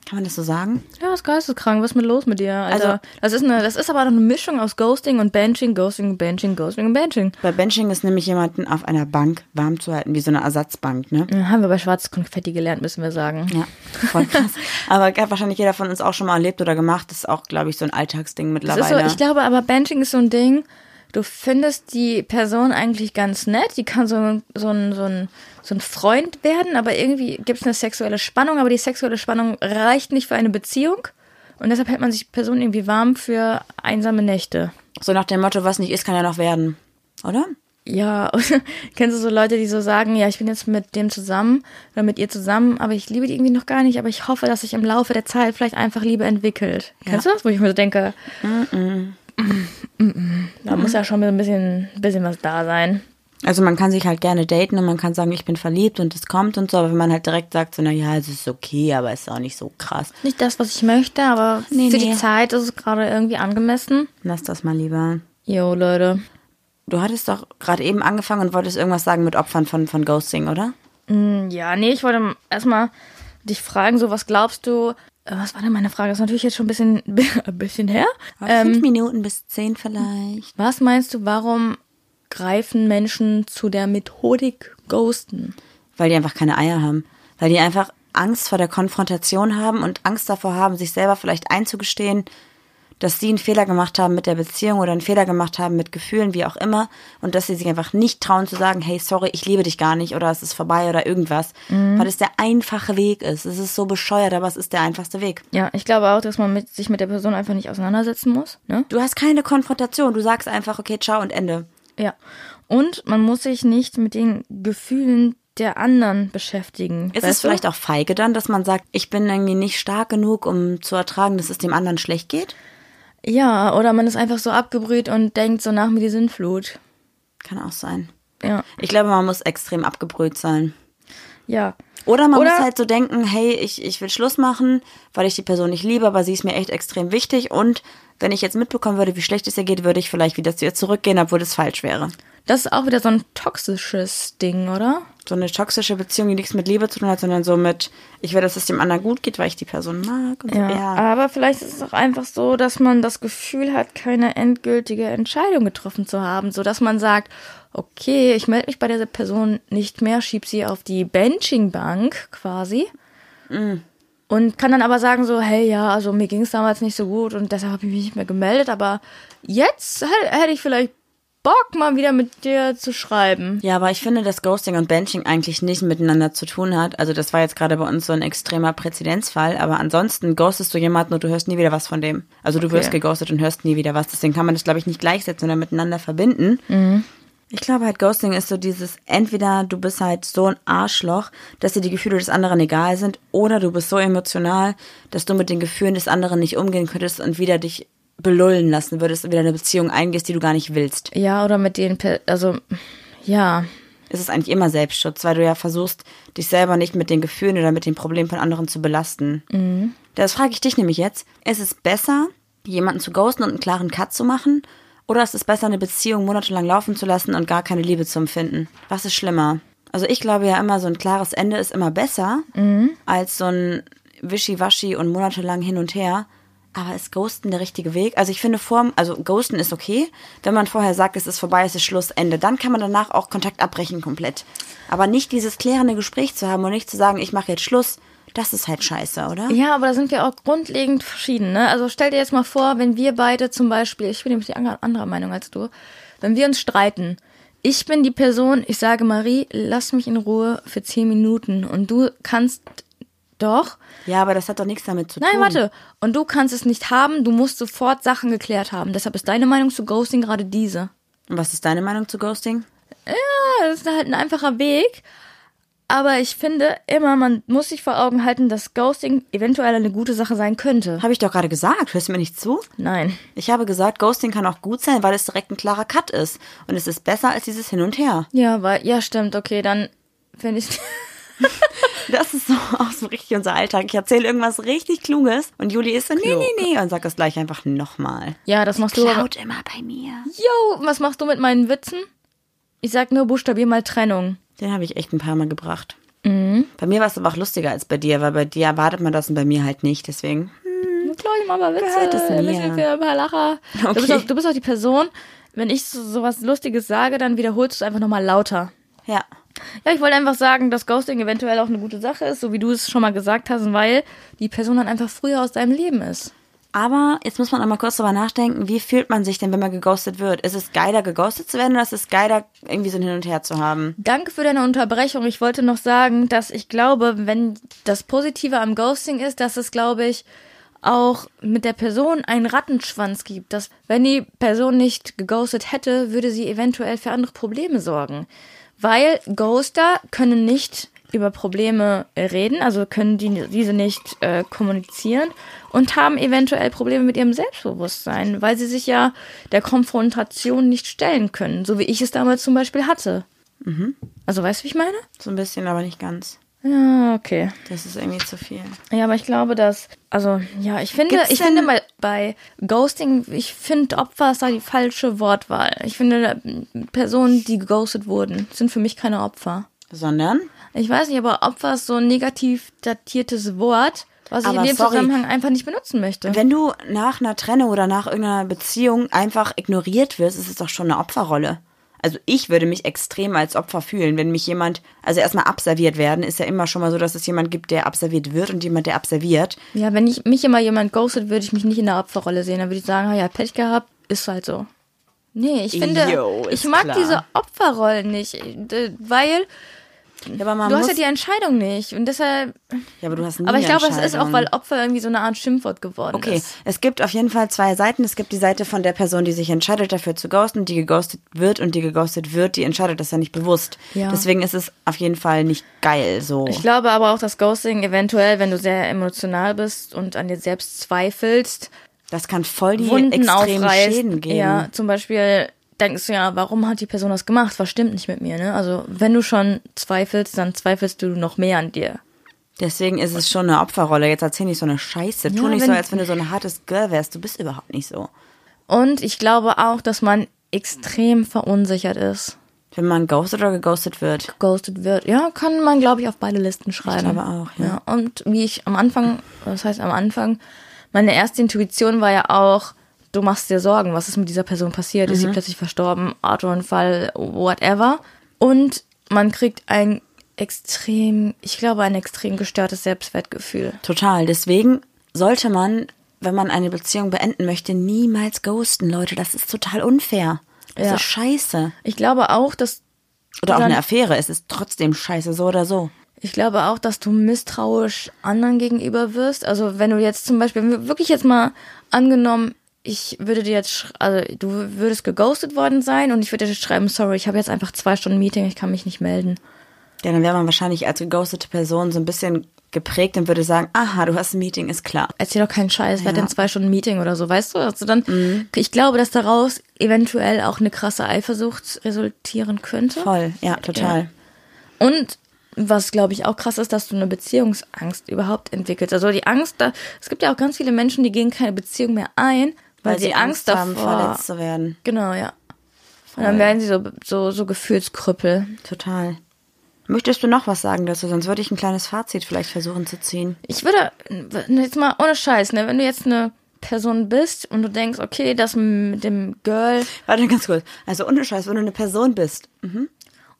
Kann man das so sagen? Ja, ist geisteskrank. Was ist mit los mit dir, Alter? Also- das ist eine, das ist aber noch eine Mischung aus Ghosting und Benching, Ghosting, Benching, Ghosting und Benching. Bei Benching ist nämlich jemanden auf einer Bank warm zu halten, wie so eine Ersatzbank, ne? Ja, haben wir bei Schwarzes Konfetti gelernt, müssen wir sagen. Ja, voll krass. *laughs* Aber hat wahrscheinlich jeder von uns auch schon mal erlebt oder gemacht. Das ist auch, glaube ich, so ein Alltagsding Das mittlerweile. ist so, ich glaube aber Benching ist so ein Ding, du findest die Person eigentlich ganz nett, die kann so, so, ein, so, ein, so ein Freund werden, aber irgendwie gibt es eine sexuelle Spannung, aber die sexuelle Spannung reicht nicht für eine Beziehung. Und deshalb hält man sich die Person irgendwie warm für einsame Nächte. so nach dem Motto, was nicht ist, kann ja noch werden. Oder? Ja, *laughs* kennst du so Leute, die so sagen, ja, ich bin jetzt mit dem zusammen oder mit ihr zusammen, aber ich liebe die irgendwie noch gar nicht, aber ich hoffe, dass sich im Laufe der Zeit vielleicht einfach Liebe entwickelt. Kennst du das? Wo ich mir so denke, da muss ja schon ein bisschen, bisschen was da sein. Also man kann sich halt gerne daten und man kann sagen, ich bin verliebt und es kommt und so, aber wenn man halt direkt sagt, so, na ja, es ist okay, aber es ist auch nicht so krass. Nicht das, was ich möchte, aber Nee, für nee. die Zeit ist es gerade irgendwie angemessen. Lass das mal lieber. Jo, Leute. Du hattest doch gerade eben angefangen und wolltest irgendwas sagen mit Opfern von, von Ghosting, oder? Ja, nee, ich wollte erstmal dich fragen, so was glaubst du, was war denn meine Frage? Das ist natürlich jetzt schon ein bisschen, *laughs* ein bisschen her. Ähm, Fünf Minuten bis zehn vielleicht. Was meinst du, warum greifen Menschen zu der Methodik Ghosten? Weil die einfach keine Eier haben. Weil die einfach Angst vor der Konfrontation haben und Angst davor haben, sich selber vielleicht einzugestehen, dass sie einen Fehler gemacht haben mit der Beziehung oder einen Fehler gemacht haben mit Gefühlen, wie auch immer, und dass sie sich einfach nicht trauen zu sagen, hey, sorry, ich liebe dich gar nicht oder es ist vorbei oder irgendwas, weil es der einfache Weg ist. Es ist so bescheuert, aber es ist der einfachste Weg. Ja, ich glaube auch, dass man mit, sich mit der Person einfach nicht auseinandersetzen muss. Ne? Du hast keine Konfrontation, du sagst einfach, okay, ciao und Ende. Ja. Und man muss sich nicht mit den Gefühlen der anderen beschäftigen. Ist es vielleicht auch feige dann, dass man sagt, ich bin irgendwie nicht stark genug, um zu ertragen, dass es dem anderen schlecht geht? Ja, oder man ist einfach so abgebrüht und denkt so nach mir die Sinnflut. Kann auch sein. Ja. Ich glaube, man muss extrem abgebrüht sein. Ja. Oder man Oder- muss halt so denken, hey, ich, ich will Schluss machen, weil ich die Person nicht liebe, aber sie ist mir echt extrem wichtig. Und wenn ich jetzt mitbekommen würde, wie schlecht es ihr geht, würde ich vielleicht wieder zu ihr zurückgehen, obwohl das falsch wäre. Das ist auch wieder so ein toxisches Ding, oder? So eine toxische Beziehung, die nichts mit Liebe zu tun hat, sondern so mit, ich will, dass es dem anderen gut geht, weil ich die Person mag. Und so. Ja. Aber vielleicht ist es auch einfach so, dass man das Gefühl hat, keine endgültige Entscheidung getroffen zu haben, so dass man sagt, okay, ich melde mich bei dieser Person nicht mehr, schieb sie auf die Benching-Bank quasi. Und kann dann aber sagen so, hey, ja, also mir ging es damals nicht so gut und deshalb habe ich mich nicht mehr gemeldet, aber jetzt hätte ich vielleicht Bock, mal wieder mit dir zu schreiben. Ja, aber ich finde, dass Ghosting und Benching eigentlich nicht miteinander zu tun hat. Also das war jetzt gerade bei uns so ein extremer Präzedenzfall, aber ansonsten ghostest du jemanden und du hörst nie wieder was von dem. Also du wirst Okay. geghostet und hörst nie wieder was. Deswegen kann man das, glaube ich, nicht gleichsetzen oder miteinander verbinden. Ich glaube halt, Ghosting ist so dieses, entweder du bist halt so ein Arschloch, dass dir die Gefühle des anderen egal sind, oder du bist so emotional, dass du mit den Gefühlen des anderen nicht umgehen könntest und wieder dich belullen lassen würdest und wieder eine Beziehung eingehst, die du gar nicht willst. Ja, oder mit den, Per- also, ja, Es ist eigentlich immer Selbstschutz, weil du ja versuchst, dich selber nicht mit den Gefühlen oder mit den Problemen von anderen zu belasten. Das frage ich dich nämlich jetzt. Ist es besser, jemanden zu ghosten und einen klaren Cut zu machen? Oder ist es besser, eine Beziehung monatelang laufen zu lassen und gar keine Liebe zu empfinden? Was ist schlimmer? Also ich glaube ja immer, so ein klares Ende ist immer besser als so ein Wischiwaschi und monatelang hin und her. Aber ist Ghosten der richtige Weg? Also ich finde vor, also Ghosten ist okay, wenn man vorher sagt, es ist vorbei, es ist Schluss, Ende. Dann kann man danach auch Kontakt abbrechen komplett. Aber nicht dieses klärende Gespräch zu haben und nicht zu sagen, ich mache jetzt Schluss, das ist halt scheiße, oder? Ja, aber da sind wir auch grundlegend verschieden. Ne? Also stell dir jetzt mal vor, wenn wir beide zum Beispiel, ich bin nämlich die andere Meinung als du, wenn wir uns streiten, ich bin die Person, ich sage Marie, lass mich in Ruhe für zehn Minuten und du kannst doch. Ja, aber das hat doch nichts damit zu tun. Nein, warte. Und du kannst es nicht haben, du musst sofort Sachen geklärt haben. Deshalb ist deine Meinung zu Ghosting gerade diese. Und was ist deine Meinung zu Ghosting? Ja, das ist halt ein einfacher Weg. Aber ich finde immer, man muss sich vor Augen halten, dass Ghosting eventuell eine gute Sache sein könnte. Habe ich doch gerade gesagt. Hörst du mir nicht zu? Nein. Ich habe gesagt, Ghosting kann auch gut sein, weil es direkt ein klarer Cut ist. Und es ist besser als dieses Hin und Her. Ja, weil, ja, stimmt, okay, dann finde ich. *laughs* *laughs* Das ist so auch so richtig unser Alltag. Ich erzähle irgendwas richtig Kluges und Juli ist so, nee, nee, nee. Und sagt das gleich einfach nochmal. Ja, das machst du aber. Klaut immer bei mir. Yo, was machst du mit meinen Witzen? Ich sag nur, buchstabier mal Trennung. Den habe ich echt ein paar Mal gebracht. Mhm. Bei mir war es aber auch lustiger als bei dir, weil bei dir erwartet man das und bei mir halt nicht. Deswegen, Klar, ich mach mal Witze. Gehört es ein bisschen für ein paar Lacher. Du, bist Okay. auch, du bist auch die Person, wenn ich so, so was Lustiges sage, dann wiederholst du es einfach nochmal lauter. ja. Ja, ich wollte einfach sagen, dass Ghosting eventuell auch eine gute Sache ist, so wie du es schon mal gesagt hast, weil die Person dann einfach früher aus deinem Leben ist. Aber jetzt muss man auch mal kurz drüber nachdenken, wie fühlt man sich denn, wenn man geghostet wird? Ist es geiler, geghostet zu werden oder ist es geiler, irgendwie so ein Hin und Her zu haben? Danke für deine Unterbrechung. Ich wollte noch sagen, dass ich glaube, wenn das Positive am Ghosting ist, dass es, glaube ich, auch mit der Person einen Rattenschwanz gibt. Dass, wenn die Person nicht geghostet hätte, würde sie eventuell für andere Probleme sorgen. Weil Ghoster können nicht über Probleme reden, also können die, diese nicht äh, kommunizieren und haben eventuell Probleme mit ihrem Selbstbewusstsein, weil sie sich ja der Konfrontation nicht stellen können, so wie ich es damals zum Beispiel hatte. Also weißt du, wie ich meine? So ein bisschen, aber nicht ganz. Ja, okay. Das ist irgendwie zu viel. Ja, aber ich glaube, dass, also, ja, ich finde, Gibt's ich finde bei, bei Ghosting, ich finde Opfer ist da die falsche Wortwahl. Ich finde, Personen, die geghostet wurden, sind für mich keine Opfer. Sondern? Ich weiß nicht, aber Opfer ist so ein negativ datiertes Wort, was ich Aber in dem sorry. Zusammenhang einfach nicht benutzen möchte. Wenn du nach einer Trennung oder nach irgendeiner Beziehung einfach ignoriert wirst, ist es doch schon eine Opferrolle. Also ich würde mich extrem als Opfer fühlen, wenn mich jemand, also erstmal abserviert werden, ist ja immer schon mal so, dass es jemand gibt, der abserviert wird und jemand, der abserviert. Ja, wenn ich, mich immer jemand ghostet, würde ich mich nicht in der Opferrolle sehen. Dann würde ich sagen, ja, Pech gehabt, ist halt so. Nee, ich finde, ist ich mag klar. diese Opferrollen nicht, äh, weil Ja, aber man du hast ja die Entscheidung nicht und deshalb. ja, aber du hast nie Aber ich glaube, es ist auch, weil Opfer irgendwie so eine Art Schimpfwort geworden Okay, ist. es gibt auf jeden Fall zwei Seiten. Es gibt die Seite von der Person, die sich entscheidet, dafür zu ghosten, die geghostet wird und die geghostet wird, die entscheidet das ja nicht bewusst. Ja. Deswegen ist es auf jeden Fall nicht geil so. Ich glaube aber auch, dass Ghosting eventuell, wenn du sehr emotional bist und an dir selbst zweifelst, Das kann voll die Wunden extremen aufreißt. Schäden geben. Ja, zum Beispiel denkst du ja, warum hat die Person das gemacht? Was stimmt nicht mit mir? Ne? Also wenn du schon zweifelst, dann zweifelst du noch mehr an dir. Deswegen ist es schon eine Opferrolle. Jetzt erzähl nicht so eine Scheiße. Tu Ja, nicht wenn- so, als wenn du so ein hartes Girl wärst. Du bist überhaupt nicht so. Und ich glaube auch, dass man extrem verunsichert ist. Wenn man ghostet oder geghostet wird. Ghostet wird. Ja, kann man, glaube ich, auf beide Listen schreiben. glaube auch, ja. Und wie ich am Anfang, das heißt am Anfang, meine erste Intuition war ja auch, du machst dir Sorgen, was ist mit dieser Person passiert? Mhm. Ist sie plötzlich verstorben? Autounfall, whatever. Und man kriegt ein extrem, ich glaube, ein extrem gestörtes Selbstwertgefühl. Total. Deswegen sollte man, wenn man eine Beziehung beenden möchte, niemals ghosten, Leute. Das ist total unfair. Das Ja. ist scheiße. Ich glaube auch, dass Oder auch eine Affäre. Es ist trotzdem scheiße, so oder so. Ich glaube auch, dass du misstrauisch anderen gegenüber wirst. Also wenn du jetzt zum Beispiel, wirklich jetzt mal angenommen, ich würde dir jetzt, also du würdest geghostet worden sein und ich würde dir schreiben, sorry, ich habe jetzt einfach zwei Stunden Meeting, ich kann mich nicht melden. Ja, dann wäre man wahrscheinlich als geghostete Person so ein bisschen geprägt und würde sagen, aha, du hast ein Meeting, ist klar. Erzähl doch keinen Scheiß, wer hat Ja. denn zwei Stunden Meeting oder so, weißt du? Also dann, ich glaube, dass daraus eventuell auch eine krasse Eifersucht resultieren könnte. Voll, ja, total. Und was glaube ich auch krass ist, dass du eine Beziehungsangst überhaupt entwickelst. Also die Angst, da, es gibt ja auch ganz viele Menschen, die gehen keine Beziehung mehr ein, weil, sie Angst, haben, davor verletzt zu werden. Genau, ja. Und dann werden sie so, so, so Gefühlskrüppel. Total. Möchtest du noch was sagen dazu? Sonst würde ich ein kleines Fazit vielleicht versuchen zu ziehen. Ich würde, jetzt mal ohne Scheiß, ne, wenn du jetzt eine Person bist und du denkst, okay, das mit dem Girl Warte ganz kurz. Also ohne Scheiß, wenn du eine Person bist. Mhm.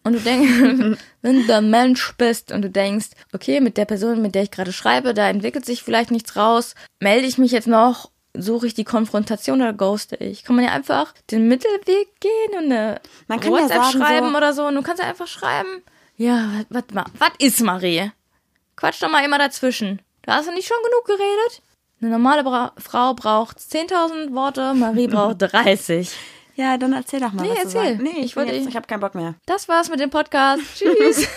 und du denkst, *laughs* wenn du ein Mensch bist und du denkst, okay, mit der Person, mit der ich gerade schreibe, da entwickelt sich vielleicht nichts raus, melde ich mich jetzt noch, suche ich die Konfrontation oder ghoste ich? Kann man ja einfach den Mittelweg gehen und eine Man kann ja WhatsApp sagen, schreiben so- oder so und du kannst ja einfach schreiben, ja, was was ist Marie? Quatsch doch mal immer dazwischen. Du hast ja nicht schon genug geredet? Eine normale Bra Frau braucht 10.000 Worte, Marie *laughs* braucht 30. Ja, dann erzähl doch mal, Nee, erzähl. Nee, ich, Ich wollte- wollte, ich habe keinen Bock mehr. Das war's mit dem Podcast. Tschüss.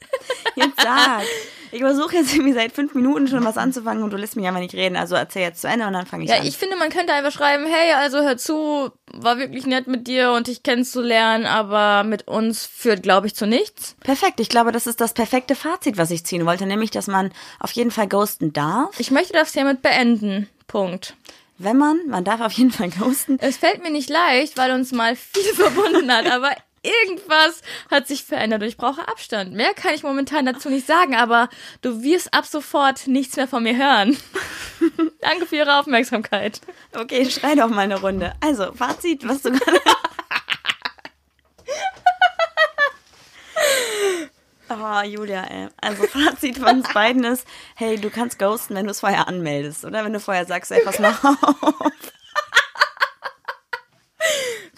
*laughs* Jetzt sag. *laughs* Ich versuche jetzt irgendwie seit fünf Minuten schon was anzufangen und du lässt mich einfach nicht reden. Also erzähl jetzt zu Ende und dann fange ich Ja, an. ich finde, man könnte einfach schreiben, hey, also hör zu, war wirklich nett mit dir und dich kennenzulernen, aber mit uns führt, glaube ich, zu nichts. Perfekt. Ich glaube, das ist das perfekte Fazit, was ich ziehen wollte. Nämlich, dass man auf jeden Fall ghosten darf. Ich möchte das hiermit beenden. Punkt. Wenn man, man darf auf jeden Fall ghosten. Es fällt mir nicht leicht, weil uns mal viel *laughs* verbunden hat, aber irgendwas hat sich verändert und ich brauche Abstand. Mehr kann ich momentan dazu nicht sagen, aber du wirst ab sofort nichts mehr von mir hören. *laughs* Danke für Ihre Aufmerksamkeit. Okay, schrei doch mal eine Runde. Also, Fazit, was du gerade. Oh, *laughs* Julia, ey. Also, Fazit von uns beiden ist, hey, du kannst ghosten, wenn du es vorher anmeldest, oder? Wenn du vorher sagst, ey, pass mal auf.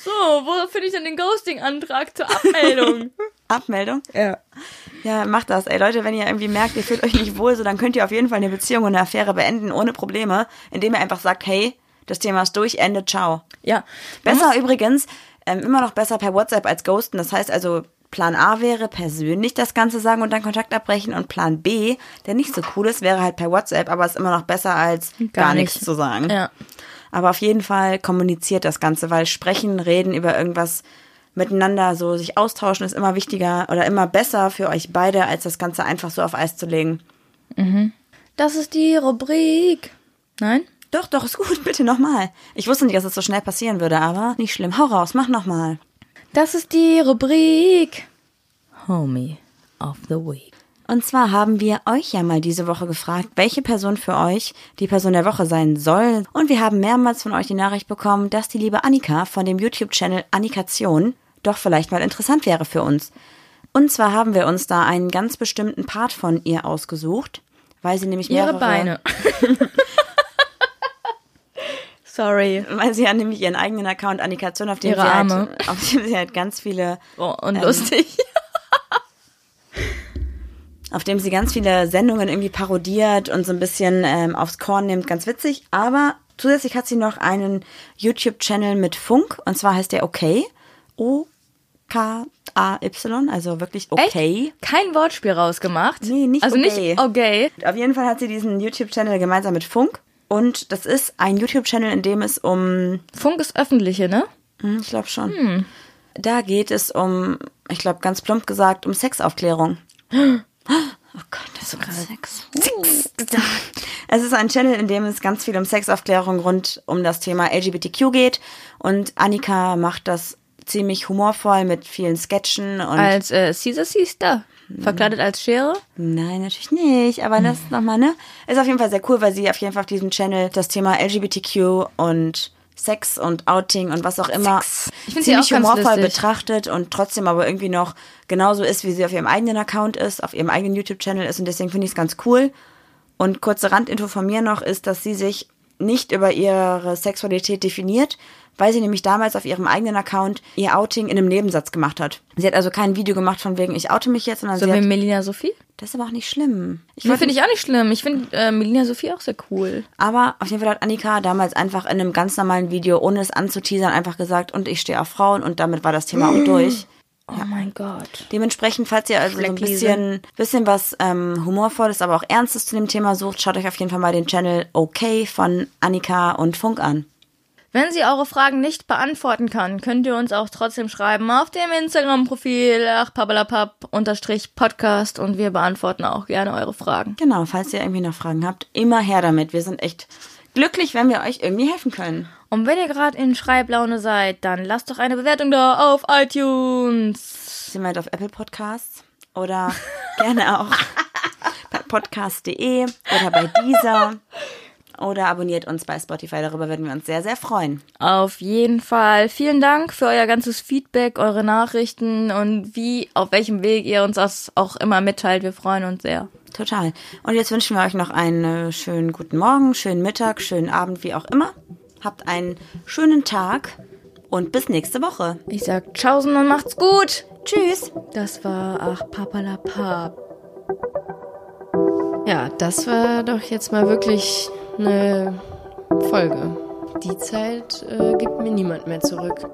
So, wo finde ich denn den Ghosting-Antrag zur Abmeldung? *laughs* Abmeldung? ja. Ja, macht das. Ey, Leute, wenn ihr irgendwie merkt, ihr fühlt euch nicht wohl, so, dann könnt ihr auf jeden Fall eine Beziehung und eine Affäre beenden, ohne Probleme, indem ihr einfach sagt, hey, das Thema ist durch, Ende, ciao. Ja. Besser übrigens, ähm, immer noch besser per WhatsApp als ghosten. Das heißt also, Plan A wäre persönlich das Ganze sagen und dann Kontakt abbrechen und Plan B, der nicht so cool ist, wäre halt per WhatsApp, aber ist immer noch besser als gar, Gar nichts nicht. zu sagen. Ja. Aber auf jeden Fall kommuniziert das Ganze, weil sprechen, reden über irgendwas miteinander, so sich austauschen ist immer wichtiger oder immer besser für euch beide, als das Ganze einfach so auf Eis zu legen. Das ist die Rubrik. Nein? Doch, doch, ist gut, *laughs* bitte nochmal. Ich wusste nicht, dass es so schnell passieren würde, aber nicht schlimm. Hau raus, mach nochmal. Das ist die Rubrik Homie of the Week. Und zwar haben wir euch ja mal diese Woche gefragt, welche Person für euch die Person der Woche sein soll. Und wir haben mehrmals von euch die Nachricht bekommen, dass die liebe Annika von dem YouTube-Channel Annikation doch vielleicht mal interessant wäre für uns. Und zwar haben wir uns da einen ganz bestimmten Part von ihr ausgesucht, weil sie nämlich mehrere... Ihre Beine. *laughs* Sorry. Weil sie ja nämlich ihren eigenen Account Annikation, auf dem, Ihre sie Arme. halt, auf dem sie halt ganz viele Oh, und lustig. *laughs* auf dem sie ganz viele Sendungen irgendwie parodiert und so ein bisschen ähm, aufs Korn nimmt, ganz witzig. Aber zusätzlich hat sie noch einen YouTube-Channel mit Funk und zwar heißt der Okay. O-K-A-Y, also wirklich okay. Echt? Kein Wortspiel rausgemacht. Nee, nicht also okay. nicht okay. Auf jeden Fall hat sie diesen YouTube-Channel gemeinsam mit Funk. Und das ist ein YouTube-Channel, in dem es um Funk ist öffentliche, ne? Hm, Ich glaube schon. Da geht es um, ich glaube ganz plump gesagt, um Sexaufklärung. *gasps* Oh Gott, das ist krass. Sex. Es ist ein Channel, in dem es ganz viel um Sexaufklärung rund um das Thema LGBTQ geht. Und Annika macht das ziemlich humorvoll mit vielen Sketchen und Als äh, Caesar Sister. Verkleidet als Schere. Nein, natürlich nicht. Aber das nochmal, ne? Ist auf jeden Fall sehr cool, weil sie auf jeden Fall auf diesem Channel das Thema LGBTQ und Sex und Outing und was auch immer Ich find sie ziemlich auch humorvoll betrachtet und trotzdem aber irgendwie noch genauso ist, wie sie auf ihrem eigenen Account ist, auf ihrem eigenen YouTube-Channel ist. Und deswegen finde ich es ganz cool. Und kurze Randinfo von mir noch ist, dass sie sich nicht über ihre Sexualität definiert, weil sie nämlich damals auf ihrem eigenen Account ihr Outing in einem Nebensatz gemacht hat. Sie hat also kein Video gemacht von wegen, ich oute mich jetzt, sondern So sie wie hat, Melina Sophie. das ist aber auch nicht schlimm. Ich Nee, finde ich auch nicht schlimm. Ich finde äh, Melina Sophie auch sehr cool. Aber auf jeden Fall hat Annika damals einfach in einem ganz normalen Video, ohne es anzuteasern, einfach gesagt, und ich stehe auf Frauen und damit war das Thema auch *clears throat* durch. Oh mein Gott. Dementsprechend, falls ihr also so ein bisschen, bisschen was ähm, Humorvolles, aber auch Ernstes zu dem Thema sucht, schaut euch auf jeden Fall mal den Channel Okay von Annika und Funk an. Wenn sie eure Fragen nicht beantworten kann, könnt ihr uns auch trotzdem schreiben auf dem Instagram-Profil achpabalapap-podcast und wir beantworten auch gerne eure Fragen. Genau, falls ihr irgendwie noch Fragen habt, immer her damit. Wir sind echt glücklich, wenn wir euch irgendwie helfen können. Und wenn ihr gerade in Schreiblaune seid, dann lasst doch eine Bewertung da auf iTunes. Sind wir halt auf Apple Podcasts oder *laughs* gerne auch bei podcast.de oder bei dieser oder abonniert uns bei Spotify. Darüber würden wir uns sehr, sehr freuen. Auf jeden Fall. Vielen Dank für euer ganzes Feedback, eure Nachrichten und wie, auf welchem Weg ihr uns das auch immer mitteilt. Wir freuen uns sehr. Total. Und jetzt wünschen wir euch noch einen schönen guten Morgen, schönen Mittag, schönen Abend, wie auch immer. Habt einen schönen Tag und bis nächste Woche. Ich sag Tschaußen und macht's gut. Tschüss. Das war Ach Papalapap. Ja, das war doch jetzt mal wirklich eine Folge. Die Zeit äh, gibt mir niemand mehr zurück.